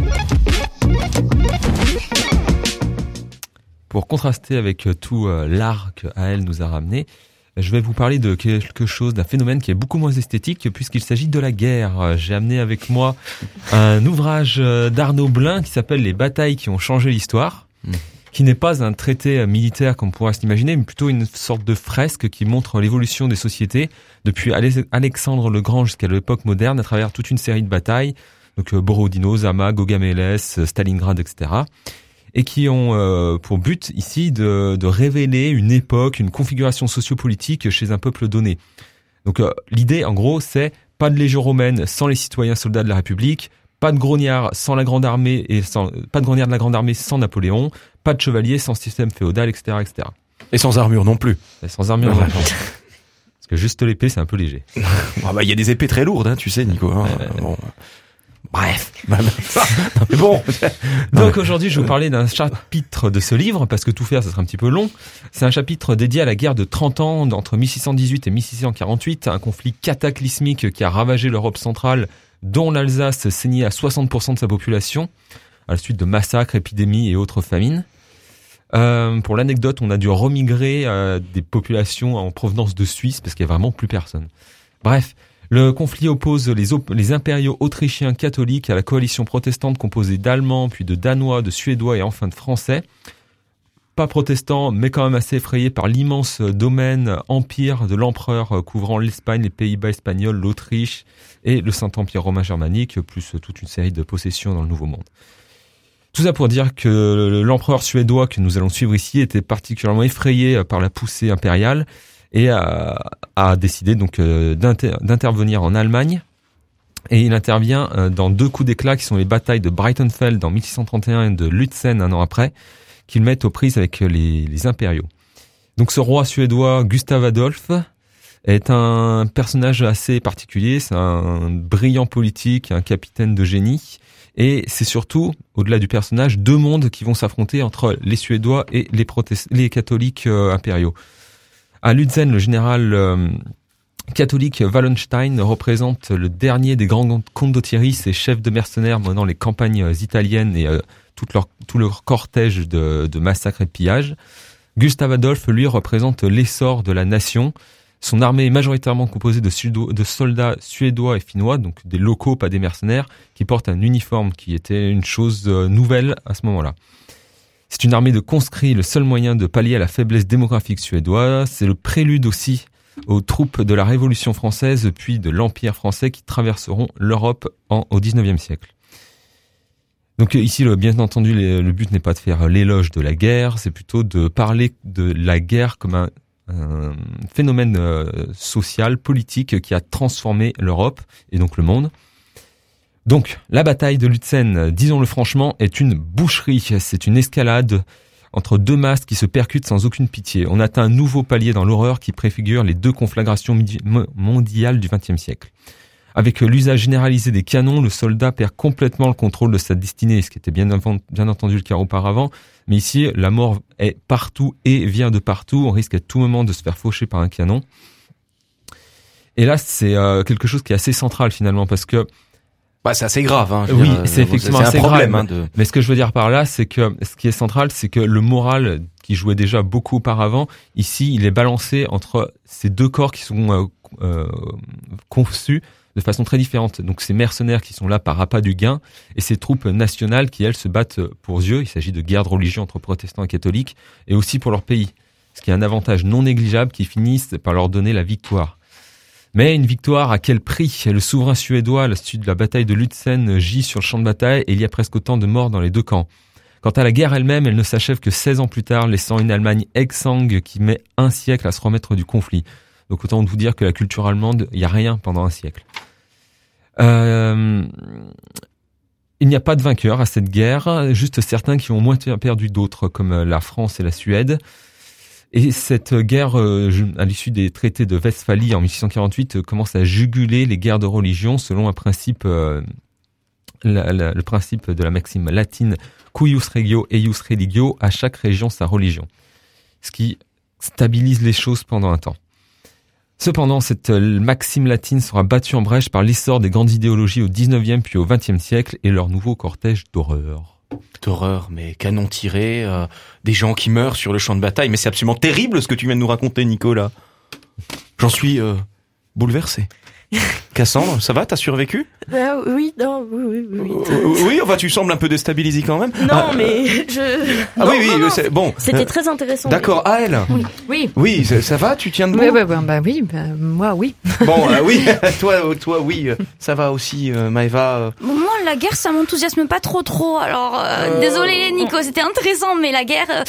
Pour contraster avec tout euh, l'art que elle nous a ramené, je vais vous parler de quelque chose, d'un phénomène qui est beaucoup moins esthétique puisqu'il s'agit de la guerre. J'ai amené avec moi un ouvrage euh, d'Arnaud Blin qui s'appelle Les batailles qui ont changé l'histoire, hmm. qui n'est pas un traité euh, militaire comme on pourrait s'imaginer, mais plutôt une sorte de fresque qui montre l'évolution des sociétés depuis Alexandre le Grand jusqu'à l'époque moderne à travers toute une série de batailles, donc euh, Borodino, Zama, Gaugamela, Stalingrad, etc et qui ont euh, pour but ici de, de, révéler une époque, une configuration sociopolitique chez un peuple donné. Donc euh, l'idée, en gros, c'est pas de légion romaine sans les citoyens soldats de la République, pas de grognards sans la grande armée et sans pas de grognards de la grande armée sans Napoléon, pas de chevaliers sans système féodal, etc., etc. Et sans armure non plus. Et sans armure non plus. Parce que juste l'épée, c'est un peu léger. ah bah il y a des épées très lourdes, hein, tu sais, Nico. Hein. Bon. Bref. Mais bon. Donc aujourd'hui, je vais vous parler d'un chapitre de ce livre, parce que tout faire, ça sera un petit peu long. C'est un chapitre dédié à la guerre de 30 ans entre 1618 et 1648, un conflit cataclysmique qui a ravagé l'Europe centrale, dont l'Alsace saignait à 60% de sa population, à la suite de massacres, épidémies et autres famines. Euh, pour l'anecdote, on a dû remigrer euh, des populations en provenance de Suisse, parce qu'il n'y a vraiment plus personne. Bref, le conflit oppose les, impériaux autrichiens catholiques à la coalition protestante composée d'Allemands, puis de Danois, de Suédois et enfin de Français. Pas protestants, mais quand même assez effrayés par l'immense domaine empire de l'empereur couvrant l'Espagne, les Pays-Bas espagnols, l'Autriche et le Saint-Empire romain germanique, plus toute une série de possessions dans le Nouveau Monde. Tout ça pour dire que l'empereur suédois que nous allons suivre ici était particulièrement effrayé par la poussée impériale et a, a décidé donc euh, d'intervenir en Allemagne. Et il intervient euh, dans deux coups d'éclat qui sont les batailles de Breitenfeld en 1631 et de Lutzen un an après, qu'il met aux prises avec les, les impériaux. Donc ce roi suédois Gustav Adolf est un personnage assez particulier, c'est un brillant politique, un capitaine de génie, et c'est surtout, au-delà du personnage, deux mondes qui vont s'affronter entre les Suédois et les, les catholiques euh, impériaux. À Lutzen, le général euh, catholique Wallenstein représente le dernier des grands condottieri, ces chefs de mercenaires menant les campagnes euh, italiennes et euh, tout, leur, cortège de, de massacres et de pillages. Gustave Adolphe, lui, représente l'essor de la nation. Son armée est majoritairement composée de, de, soldats suédois et finnois, donc des locaux, pas des mercenaires, qui portent un uniforme qui était une chose nouvelle à ce moment-là. C'est une armée de conscrits, le seul moyen de pallier à la faiblesse démographique suédoise. C'est le prélude aussi aux troupes de la Révolution française puis de l'Empire français qui traverseront l'Europe au XIXe siècle. Donc ici, bien entendu, le but n'est pas de faire l'éloge de la guerre, c'est plutôt de parler de la guerre comme un, phénomène euh, social, politique qui a transformé l'Europe et donc le monde. Donc, la bataille de Lutzen, disons-le franchement, est une boucherie. C'est une escalade entre deux masses qui se percutent sans aucune pitié. On atteint un nouveau palier dans l'horreur qui préfigure les deux conflagrations mondiales du XXe siècle. Avec l'usage généralisé des canons, le soldat perd complètement le contrôle de sa destinée, ce qui était bien, bien entendu le cas auparavant. Mais ici, la mort est partout et vient de partout. On risque à tout moment de se faire faucher par un canon. Et là, c'est euh, quelque chose qui est assez central finalement, parce que Bah, c'est assez grave. Hein, Oui, dire, c'est euh, effectivement un assez problème. grave. hein, de... Mais ce que je veux dire par là, c'est que ce qui est central, c'est que le moral qui jouait déjà beaucoup auparavant, ici, il est balancé entre ces deux corps qui sont euh, euh, conçus de façon très différente. Donc ces mercenaires qui sont là par appât du gain et ces troupes nationales qui, elles, se battent pour Dieu. Il s'agit de guerre de religion entre protestants et catholiques et aussi pour leur pays. Ce qui est un avantage non négligeable qui finissent par leur donner la victoire. Mais une victoire à quel prix? Le souverain suédois, à la suite de la bataille de Lutzen, gît sur le champ de bataille et il y a presque autant de morts dans les deux camps. Quant à la guerre elle-même, elle ne s'achève que 16 ans plus tard, laissant une Allemagne exsangue qui met un siècle à se remettre du conflit. Donc autant vous dire que la culture allemande, il n'y a rien pendant un siècle. Euh, il n'y a pas de vainqueur à cette guerre, juste certains qui ont moins perdu d'autres, comme la France et la Suède. Et cette guerre, euh, à l'issue des traités de Westphalie en 1648, euh, commence à juguler les guerres de religion selon un principe, euh, le principe de la maxime latine cuius regio eius religio, à chaque région sa religion. Ce qui stabilise les choses pendant un temps. Cependant, cette maxime latine sera battue en brèche par l'essor des grandes idéologies au 19e puis au 20e siècle et leur nouveau cortège d'horreur. D'horreur, mais canon tiré, euh, des gens qui meurent sur le champ de bataille. Mais c'est absolument terrible ce que tu viens de nous raconter, Nicolas. J'en suis euh, bouleversé. Cassandre, ça va T'as survécu? Ah, oui, non, oui, oui, oui. oui. Euh, Oui, enfin tu sembles un peu déstabilisé quand même. Non, Ah, mais je. Ah Non, oui, oui, non, non, c'est bon. C'était Euh, très intéressant. D'accord, à elle. Oui. Oui, ça, ça va Tu tiens debout? Ouais, bah oui, bah, moi oui. Bon, euh, oui, toi, euh, toi, oui, euh, ça va aussi, euh, Maëva. euh. Bon, moi, la guerre, ça m'enthousiasme pas trop trop. Alors, euh, Euh, désolé Nico, c'était intéressant, mais la guerre... euh,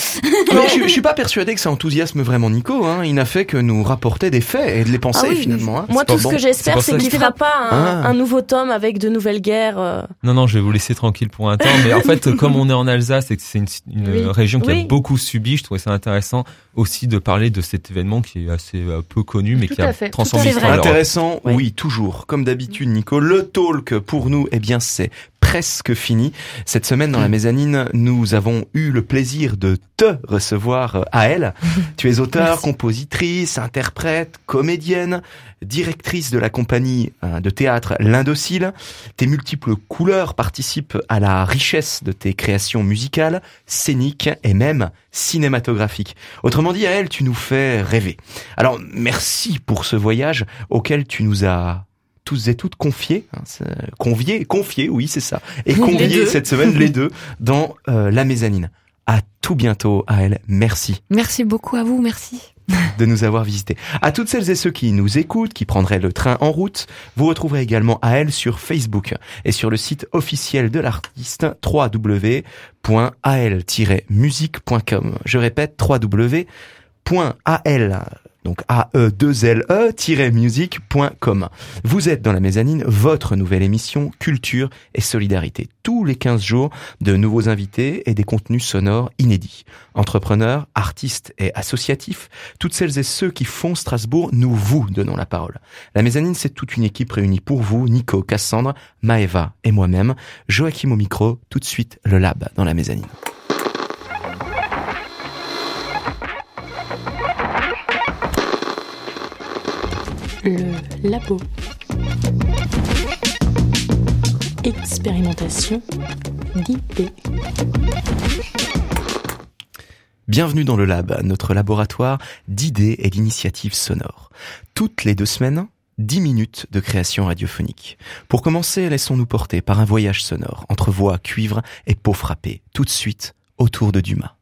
Mais je, je suis pas persuadé que ça enthousiasme vraiment Nico. Hein. Il n'a fait que nous rapporter des faits et de les penser Ah oui, finalement. hein. Moi, tout ce bon. que j'espère, c'est qu'il que- fera pas un, Ah. un nouveau tome avec de nouvelles guerres. euh. Non, non, je vais vous laisser tranquille pour un temps. Mais en fait, comme on est en Alsace et que c'est une, une Oui. région qui Oui. a beaucoup subi, je trouvais ça intéressant aussi de parler de cet événement qui est assez euh, peu connu, mais Tout qui a fait, l'Europe. Intéressant, Ouais. oui, toujours. Comme d'habitude, Nico, le talk pour nous, eh bien, c'est presque fini. Cette semaine, dans la mezzanine, nous avons eu le plaisir de te recevoir euh, à elle. Tu es auteur, Merci. compositrice, interprète, comédienne, directrice de la compagnie euh, de théâtre L'Indocile. Tes multiples couleurs participent à la richesse de tes créations musicales, scéniques et même cinématographiques. Autrement dit, à elle, tu nous fais rêver. Alors, merci pour ce voyage auquel tu nous as tous et toutes confiés, hein, conviés, confiés, oui, c'est ça, et conviés cette semaine, les deux, dans euh, la mezzanine. À tout bientôt, à elle. Merci Merci beaucoup à vous, merci. de nous avoir visités. À toutes celles et ceux qui nous écoutent, qui prendraient le train en route, vous retrouverez également à elle sur Facebook et sur le site officiel de l'artiste www.al-musique.com. Je répète www.al donc ae2le-musique.com. Vous êtes dans la mezzanine, votre nouvelle émission Culture et Solidarité. Tous les 15 jours, de nouveaux invités et des contenus sonores inédits. Entrepreneurs, artistes et associatifs, toutes celles et ceux qui font Strasbourg, nous vous donnons la parole. La mezzanine, c'est toute une équipe réunie pour vous, Nico, Cassandre, Maeva et moi-même. Joachim au micro, tout de suite le lab dans la mezzanine. Le labo. Expérimentation guidée. Bienvenue dans le Lab, notre laboratoire d'idées et d'initiatives sonores. Toutes les deux semaines, 10 minutes de création radiophonique. Pour commencer, laissons-nous porter par un voyage sonore entre voix, cuivre et peau frappée, tout de suite autour de Dumas.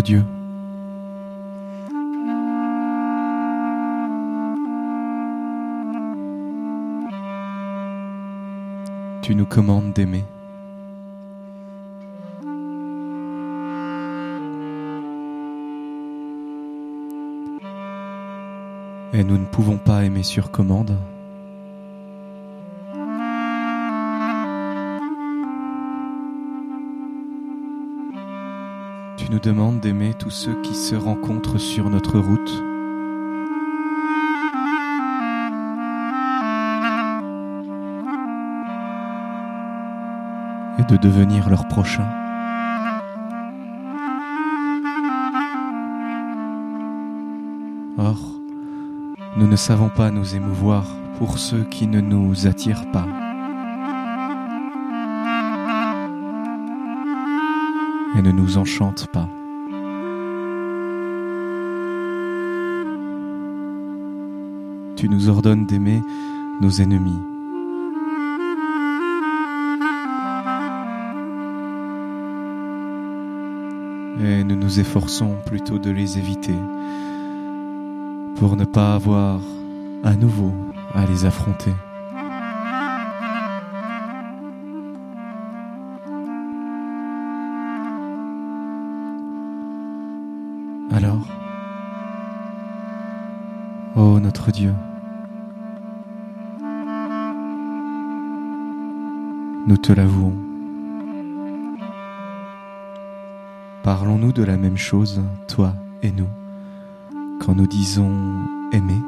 Dieu. Tu nous commandes d'aimer. Et nous ne pouvons pas aimer sur commande. Demandes d'aimer tous ceux qui se rencontrent sur notre route. Et de devenir leur prochain. Or, nous ne savons pas nous émouvoir pour ceux qui ne nous attirent pas. Et ne nous enchantent pas. Tu nous ordonnes d'aimer nos ennemis. Et nous nous efforçons plutôt de les éviter pour ne pas avoir à nouveau à les affronter. Dieu, nous te l'avouons. Parlons-nous de la même chose, toi et nous, quand nous disons aimer?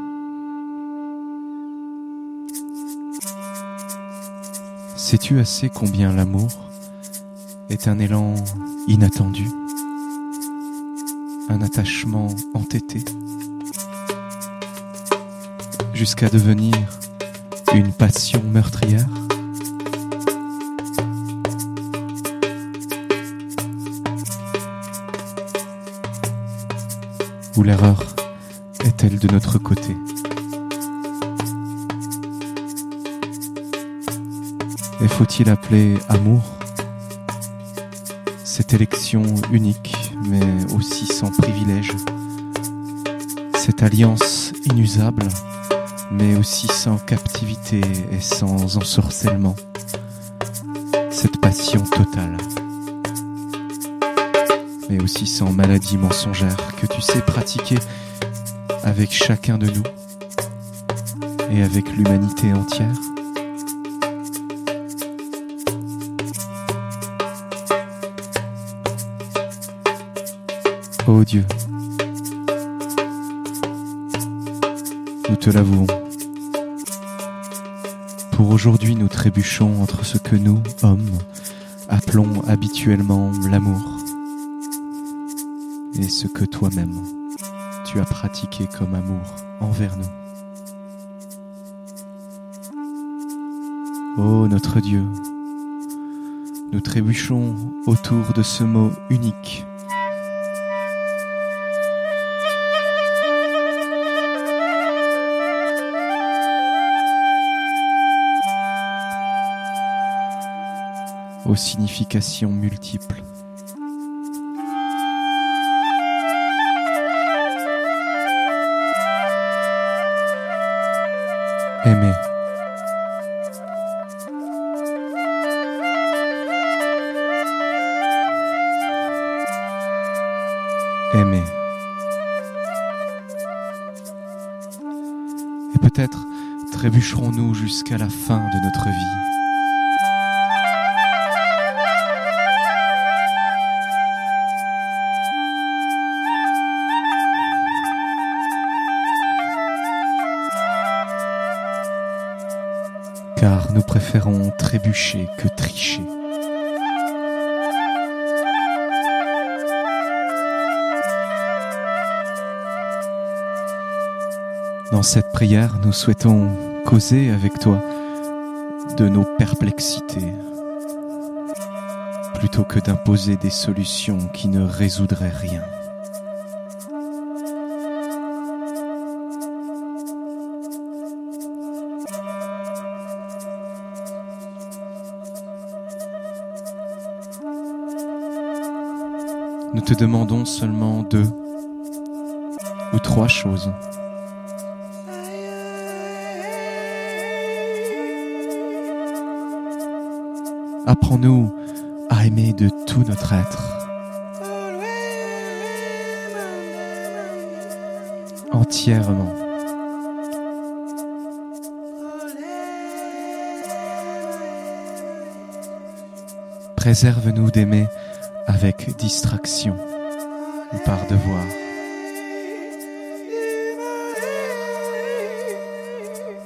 Sais-tu assez combien l'amour est un élan inattendu, un attachement entêté, jusqu'à devenir une passion meurtrière. Ou l'erreur est-elle de notre côté? Et faut-il appeler amour? Cette élection unique mais aussi sans privilège, cette alliance inusable mais aussi sans captivité et sans ensorcellement, cette passion totale mais aussi sans maladie mensongère que tu sais pratiquer avec chacun de nous et avec l'humanité entière. Ô Dieu, nous te l'avouons. Aujourd'hui, nous trébuchons entre ce que nous, hommes, appelons habituellement l'amour et ce que toi-même tu as pratiqué comme amour envers nous. Ô notre Dieu, nous trébuchons autour de ce mot unique. Significations multiples. Aimer. Aimer. Et peut-être trébucherons-nous jusqu'à la fin de notre vie. Car nous préférons trébucher que tricher. Dans cette prière, nous souhaitons causer avec toi de nos perplexités, plutôt que d'imposer des solutions qui ne résoudraient rien. te demandons seulement deux ou trois choses. Apprends-nous à aimer de tout notre être. Entièrement. Préserve-nous d'aimer avec distraction ou par devoir.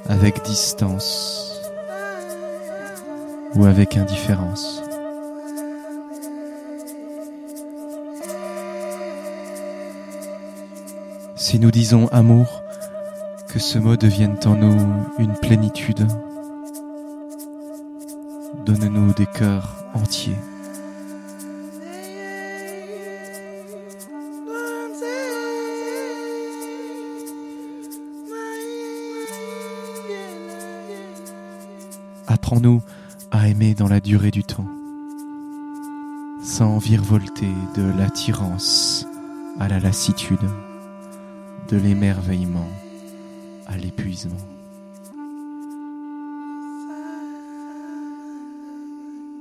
Avec distance ou avec indifférence. Si nous disons amour, que ce mot devienne en nous une plénitude. Donne-nous des cœurs entiers. Apprends-nous à aimer dans la durée du temps, sans virevolter de l'attirance à la lassitude, de l'émerveillement à l'épuisement.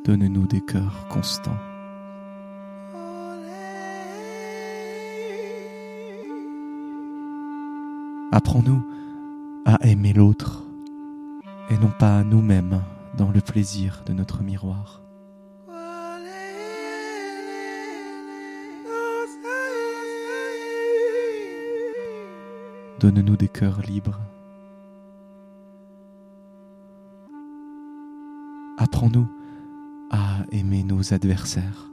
Donne-nous des cœurs constants. Apprends-nous à aimer l'autre et non pas nous-mêmes dans le plaisir de notre miroir. Donne-nous des cœurs libres. Apprends-nous à aimer nos adversaires.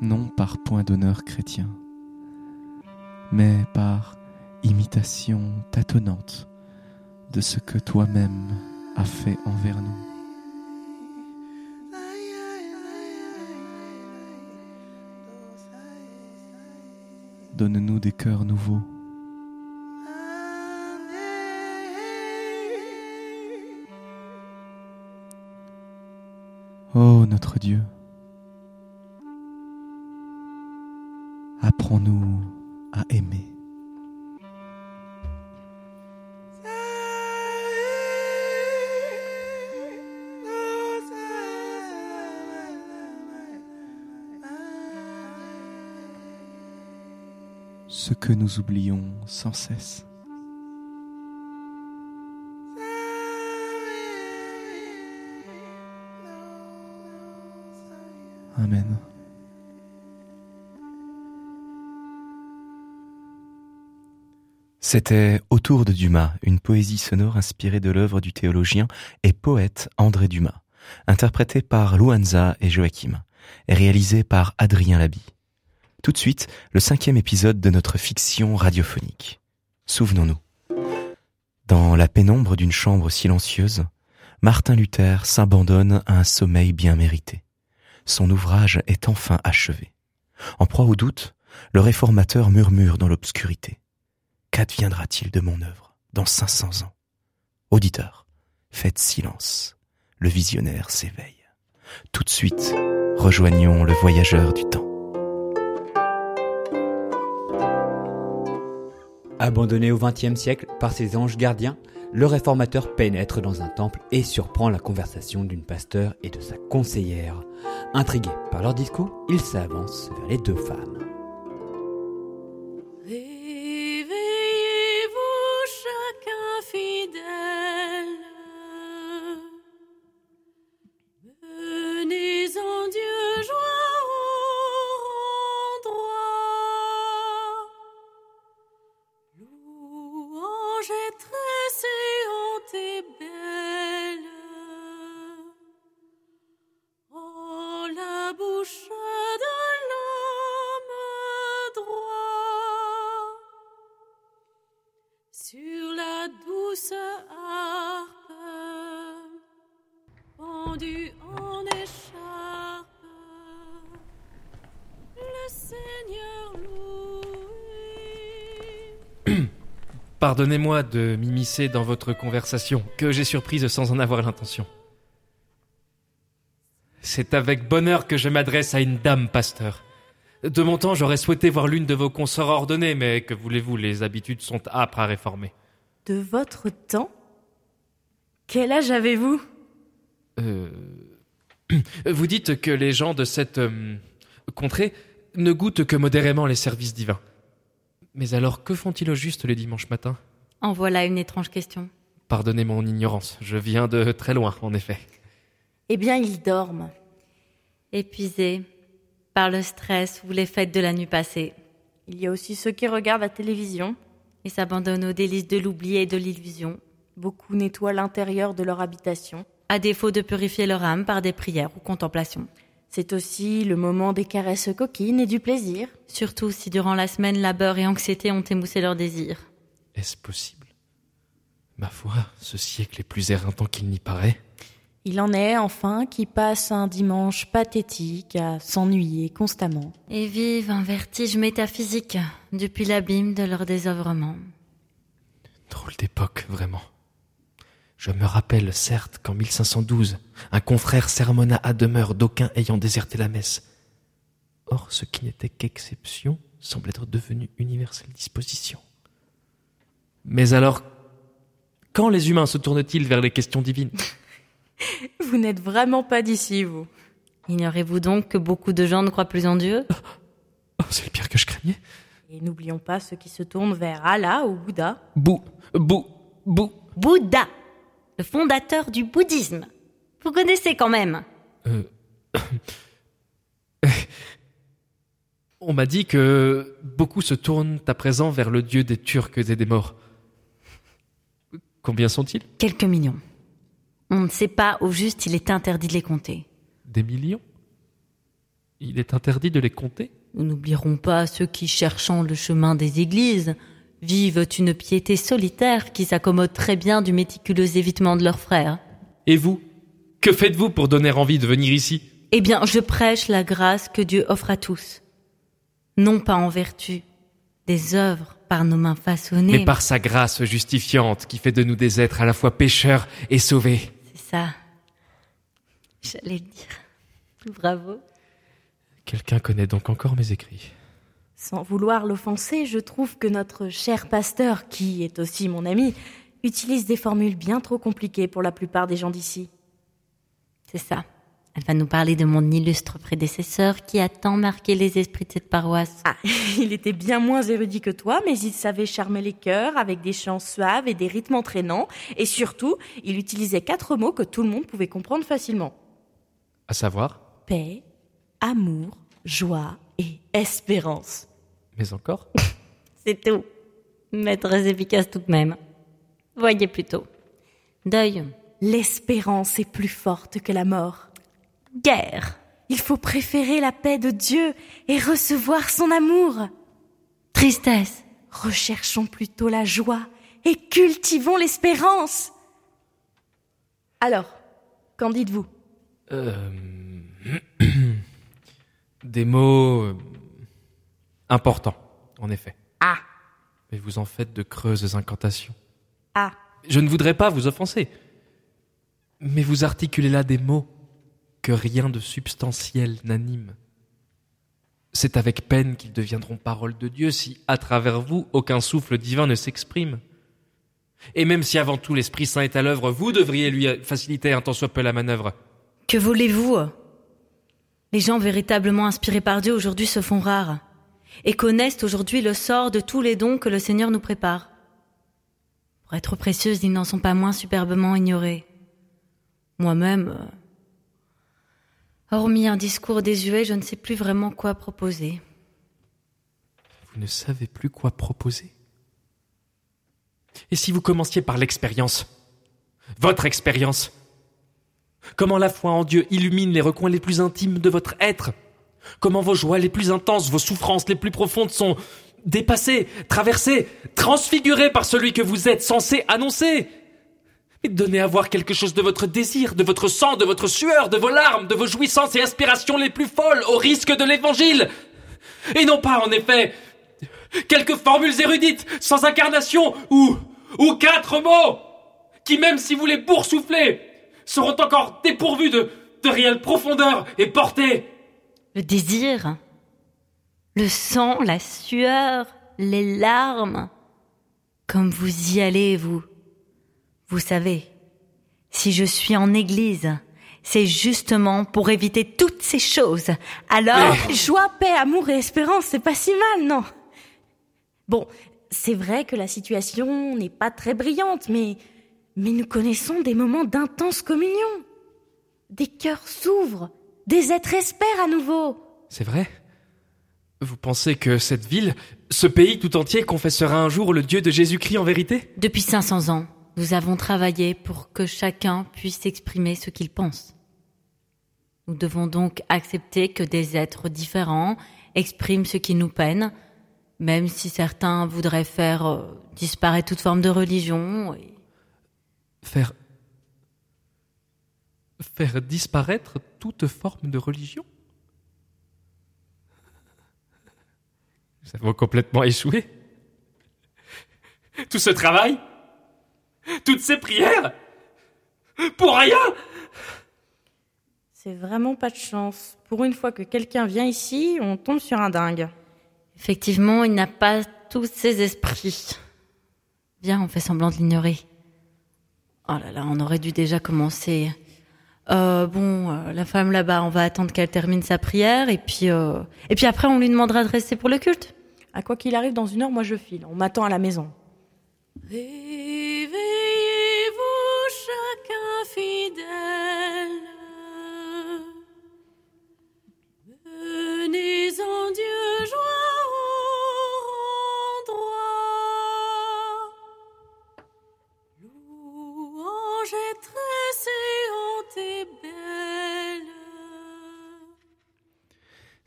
Non par point d'honneur chrétien, mais par imitation tâtonnante de ce que toi-même as fait envers nous. Donne-nous des cœurs nouveaux. Ô notre Dieu, apprends-nous aimer. ce que nous oublions sans cesse. Amen. C'était Autour de Dumas, une poésie sonore inspirée de l'œuvre du théologien et poète André Dumas, interprétée par Louanza et Joachim, et réalisée par Adrien Labi. Tout de suite, le cinquième épisode de notre fiction radiophonique. Souvenons-nous. Dans la pénombre d'une chambre silencieuse, Martin Luther s'abandonne à un sommeil bien mérité. Son ouvrage est enfin achevé. En proie au doute, le réformateur murmure dans l'obscurité. Qu'adviendra-t-il de mon œuvre dans 500 ans? Auditeur, faites silence. Le visionnaire s'éveille. Tout de suite, rejoignons le voyageur du temps. Abandonné au XXe siècle par ses anges gardiens, le réformateur pénètre dans un temple et surprend la conversation d'une pasteur et de sa conseillère. Intrigué par leur discours, il s'avance vers les deux femmes. Pardonnez-moi de m'immiscer dans votre conversation, que j'ai surprise sans en avoir l'intention. C'est avec bonheur que je m'adresse à une dame, pasteur. De mon temps, j'aurais souhaité voir l'une de vos consorts ordonnées, mais que voulez-vous, les habitudes sont âpres à réformer. De votre temps? Quel âge avez-vous? Euh. Vous dites que les gens de cette euh, contrée ne goûtent que modérément les services divins. Mais alors, que font-ils au juste le dimanche matin? En voilà une étrange question. Pardonnez mon ignorance, je viens de très loin, en effet. Eh bien, ils dorment. Épuisés par le stress ou les fêtes de la nuit passée. Il y a aussi ceux qui regardent la télévision. Et s'abandonnent aux délices de l'oubli et de l'illusion. Beaucoup nettoient l'intérieur de leur habitation. À défaut de purifier leur âme par des prières ou contemplations. C'est aussi le moment des caresses coquines et du plaisir. Surtout si durant la semaine labeur et anxiété ont émoussé leurs désirs. Est-ce possible? Ma foi, ce siècle est plus éreintant qu'il n'y paraît. Il en est, enfin, qui passent un dimanche pathétique à s'ennuyer constamment. Et vivent un vertige métaphysique depuis l'abîme de leur désœuvrement. Drôle d'époque, vraiment. Je me rappelle, certes, qu'en 1512, un confrère sermonna à demeure d'aucuns ayant déserté la messe. Or, ce qui n'était qu'exception semble être devenu universelle disposition. Mais alors, quand les humains se tournent-ils vers les questions divines? Vous n'êtes vraiment pas d'ici, vous. Ignorez-vous donc que beaucoup de gens ne croient plus en Dieu? Oh, C'est le pire que je craignais. Et n'oublions pas ceux qui se tournent vers Allah ou Bouddha. Bou, bou, bou. Bouddha, le fondateur du bouddhisme. Vous connaissez quand même euh... On m'a dit que beaucoup se tournent à présent vers le dieu des Turcs et des morts. Combien sont-ils? Quelques millions. On ne sait pas au juste, il est interdit de les compter. Des millions? Il est interdit de les compter? Nous n'oublierons pas ceux qui, cherchant le chemin des églises, vivent une piété solitaire qui s'accommode très bien du méticuleux évitement de leurs frères. Et vous Que faites-vous pour donner envie de venir ici? Eh bien, je prêche la grâce que Dieu offre à tous. Non pas en vertu des œuvres par nos mains façonnées. Mais par sa grâce justifiante qui fait de nous des êtres à la fois pécheurs et sauvés. C'est ça. J'allais le dire. Bravo. Quelqu'un connaît donc encore mes écrits. Sans vouloir l'offenser, je trouve que notre cher pasteur, qui est aussi mon ami, utilise des formules bien trop compliquées pour la plupart des gens d'ici. C'est ça. Elle va nous parler de mon illustre prédécesseur qui a tant marqué les esprits de cette paroisse. Ah, il était bien moins érudit que toi, mais il savait charmer les cœurs avec des chants suaves et des rythmes entraînants. Et surtout, il utilisait quatre mots que tout le monde pouvait comprendre facilement. À savoir? Paix, amour, joie et espérance. Mais encore C'est tout. Mais très efficace tout de même. Voyez plutôt. Deuil. L'espérance est plus forte que la mort. Guerre. Il faut préférer la paix de Dieu et recevoir son amour. Tristesse. Recherchons plutôt la joie et cultivons l'espérance. Alors, qu'en dites-vous? Euh... Des mots importants, en effet. Ah. Mais vous en faites de creuses incantations. Ah. Je ne voudrais pas vous offenser. Mais vous articulez là des mots que rien de substantiel n'anime. C'est avec peine qu'ils deviendront paroles de Dieu si, à travers vous, aucun souffle divin ne s'exprime. Et même si avant tout l'Esprit Saint est à l'œuvre, vous devriez lui faciliter un tant soit peu la manœuvre. Que voulez-vous? Les gens véritablement inspirés par Dieu aujourd'hui se font rares et connaissent aujourd'hui le sort de tous les dons que le Seigneur nous prépare. Pour être précieuses, ils n'en sont pas moins superbement ignorés. Moi-même, hormis un discours désuet, je ne sais plus vraiment quoi proposer. Vous ne savez plus quoi proposer? Et si vous commenciez par l'expérience Votre expérience Comment la foi en Dieu illumine les recoins les plus intimes de votre être? Comment vos joies les plus intenses, vos souffrances les plus profondes sont dépassées, traversées, transfigurées par celui que vous êtes censé annoncer et donnez à voir quelque chose de votre désir, de votre sang, de votre sueur, de vos larmes, de vos jouissances et aspirations les plus folles au risque de l'évangile. Et non pas, en effet, quelques formules érudites, sans incarnation, ou, ou quatre mots, qui même si vous les boursouflez, seront encore dépourvus de, de réelle profondeur et portée. Le désir, le sang, la sueur, les larmes, comme vous y allez, vous. Vous savez, si je suis en église, c'est justement pour éviter toutes ces choses. Alors... Joie, paix, amour et espérance, c'est pas si mal, non? Bon, c'est vrai que la situation n'est pas très brillante, mais, mais nous connaissons des moments d'intense communion. Des cœurs s'ouvrent, des êtres espèrent à nouveau. C'est vrai? Vous pensez que cette ville, ce pays tout entier confessera un jour le Dieu de Jésus-Christ en vérité? Depuis 500 ans, nous avons travaillé pour que chacun puisse exprimer ce qu'il pense. Nous devons donc accepter que des êtres différents expriment ce qui nous peine, même si certains voudraient faire euh, disparaître toute forme de religion. et- Faire. Faire disparaître toute forme de religion Nous avons complètement échoué. Tout ce travail Toutes ces prières Pour rien C'est vraiment pas de chance. Pour une fois que quelqu'un vient ici, on tombe sur un dingue. Effectivement, il n'a pas tous ses esprits. Viens, on fait semblant de l'ignorer. Oh là là, on aurait dû déjà commencer. Euh, bon, euh, la femme là-bas, on va attendre qu'elle termine sa prière et puis euh, et puis après on lui demandera de rester pour le culte. À quoi qu'il arrive, dans une heure, moi je file. On m'attend à la maison.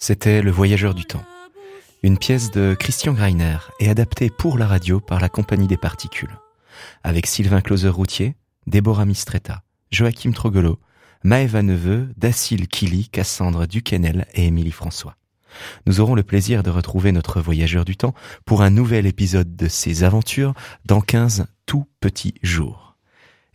C'était Le Voyageur du Temps, une pièce de Christian Greiner et adaptée pour la radio par la Compagnie des Particules, avec Sylvain Closer-Routier, Déborah Mistretta, Joachim Trogolo, Maëva Neveu, Dacile Kili, Cassandre Duquesnel et Émilie François. Nous aurons le plaisir de retrouver notre voyageur du temps pour un nouvel épisode de ses aventures dans 15 tout petits jours.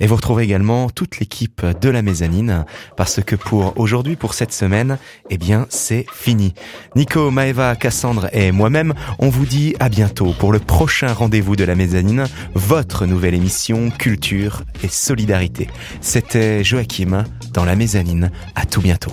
Et vous retrouvez également toute l'équipe de la mezzanine parce que pour aujourd'hui, pour cette semaine, eh bien, c'est fini. Nico, Maeva, Cassandre et moi-même, on vous dit à bientôt pour le prochain rendez-vous de la mezzanine, votre nouvelle émission Culture et Solidarité. C'était Joachim dans la mezzanine. À tout bientôt.